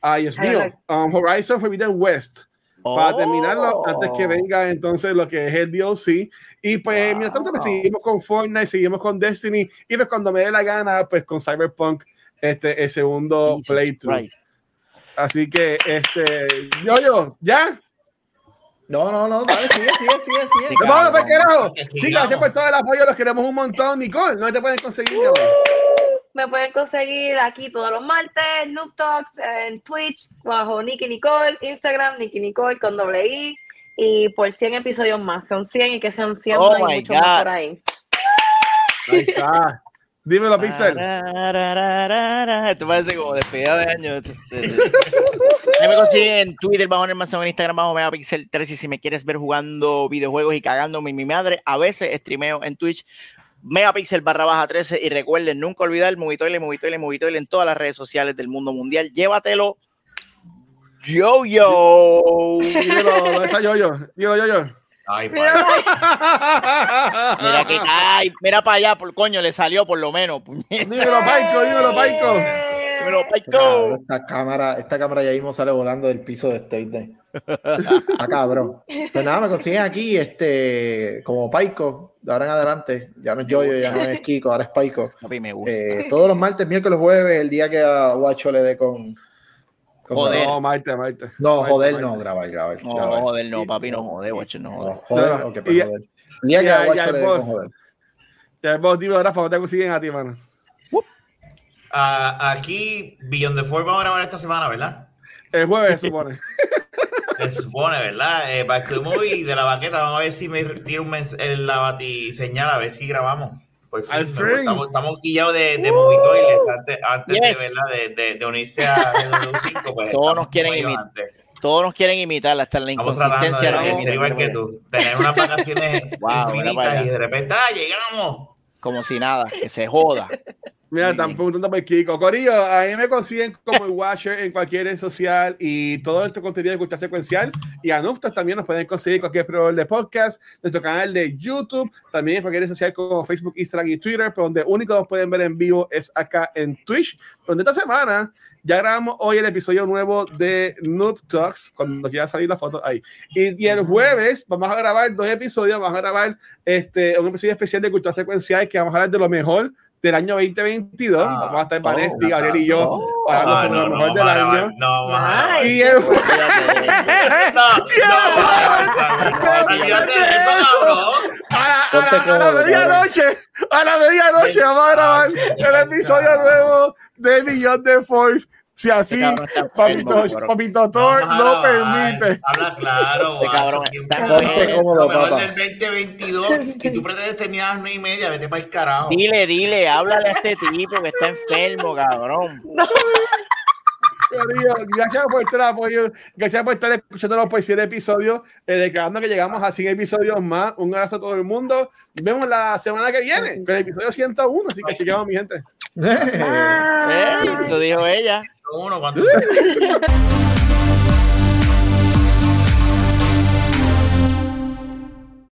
ay Dios mío um, Horizon Forbidden West para terminarlo Oh. antes que venga entonces lo que es el DLC. Y pues, mientras tanto, pues, Wow. seguimos con Fortnite, seguimos con Destiny y pues cuando me dé la gana, pues con Cyberpunk, este, el segundo Jesus playthrough. Christ. Así que, este, yo, yo, ¿ya? No, no, no, dale, sigue, sigue, sigue, sigue. Sí, ¡Nos vamos para carajo! Chicas, gracias por todo el apoyo, los queremos un montón. Nicole, ¿no te pueden conseguir? amor? Me pueden conseguir aquí todos los martes, Noob Talks, en Twitch, bajo Nicky Nicole, Instagram, Nicky Nicole con doble I, y por 100 episodios más. Son 100 y que sean 100 Oh y my mucho más God. por ahí. Ahí está. Dímelo, Pixel. Esto parece como despedida de año. En Twitter bajo Nelson, en Instagram bajo Megapixel 3 y si me quieres ver jugando videojuegos y cagándome mi madre, a veces streameo en Twitch Megapixel barra baja 13 y recuerden nunca olvidar Movitoile, Movitoile, Movitoile en todas las redes sociales del mundo mundial. Llévatelo. Yo, yo. Dímelo, ¿dónde está yo, yo, yo. Ay, Mira. Mira que, ay, mira para allá, por coño, le salió por lo menos. puñeta. Dímelo, Paico, dímelo, Paico. Dímelo, Paico. Esta cámara, esta cámara ya mismo sale volando del piso de State Day. Está cabrón. Pues nada, me consiguen aquí, este, como Paico, de ahora en adelante. Ya no es Yoyo, ya no es Kiko, ahora es Paico. Papi, me gusta. Eh, todos los martes, miércoles, jueves, el día que a Guacho le dé con. Joder. No, Maite, Maite. No, Maite, joder, Maite. no, grabar, grabar. No, grabar. joder, no, papi, no joder, guacho, no No, joder. joder, No, no. ok, pues Y- joder. El que ya- ya dé vos- con joder. Ya vos, dime, Rafa, ¿dónde te consiguen a ti, mano? Ah, aquí, Beyond the Form vamos a grabar esta semana, ¿verdad? El jueves, se supone. Se supone, ¿verdad? Eh, Back to the Movie de la baqueta, vamos a ver si me tira un en la batiseñal, a ver si grabamos. Por fin, fin. Estamos, estamos quillados de, de Movie Toilets antes, antes Yes. de, ¿verdad? De, de, de unirse a GW5. Pues Todos nos quieren imitar. Todos nos quieren imitar hasta la Estamos tratando inconsistencia. de, ser igual que tú. Tener unas vacaciones Wow, infinitas y de repente, ¡ah, llegamos! Como si nada, que se joda. Mira, están preguntando por Kiko. Corillo, a mí me consiguen como el Watcher en cualquier red social y todo este contenido de cultura secuencial. Y a nosotros también nos pueden conseguir cualquier proveedor de podcast, nuestro canal de YouTube, también en cualquier red social como Facebook, Instagram y Twitter, pero donde único nos pueden ver en vivo es acá en Twitch, donde esta semana ya grabamos hoy el episodio nuevo de Noob Talks, cuando quiera salir la foto ahí. Y, y el jueves vamos a grabar dos episodios, vamos a grabar este, un episodio especial de cultura secuencial que vamos a hablar de lo mejor del año 2022. Ah, vamos a estar oh, Vanesti, Gabriel y yo oh. hablando Ah, no, lo mejor del año. No. Y el, a, la- a Ponte la- a la cómodo, medianoche, a la medianoche vamos a grabar el episodio nuevo de Beyond the Force. Si así, Este Papito, enfermo. Papito Thor grabar. permite. Habla claro, Este guacho, cabrón está cómodo, papá. del 2022 y tú pretendes terminar a las 9 y media, vete para el carajo. Dile, dile, háblale a este tipo que está enfermo, cabrón. Gracias por estar apoyo, gracias por estar escuchándonos por 100 episodios, eh, declarando que llegamos a 100 episodios más. Un abrazo a todo el mundo. Nos vemos la semana que viene con el episodio 101, así que chequeamos, mi gente. Ah. Eh, eso dijo ella. Uno, cuando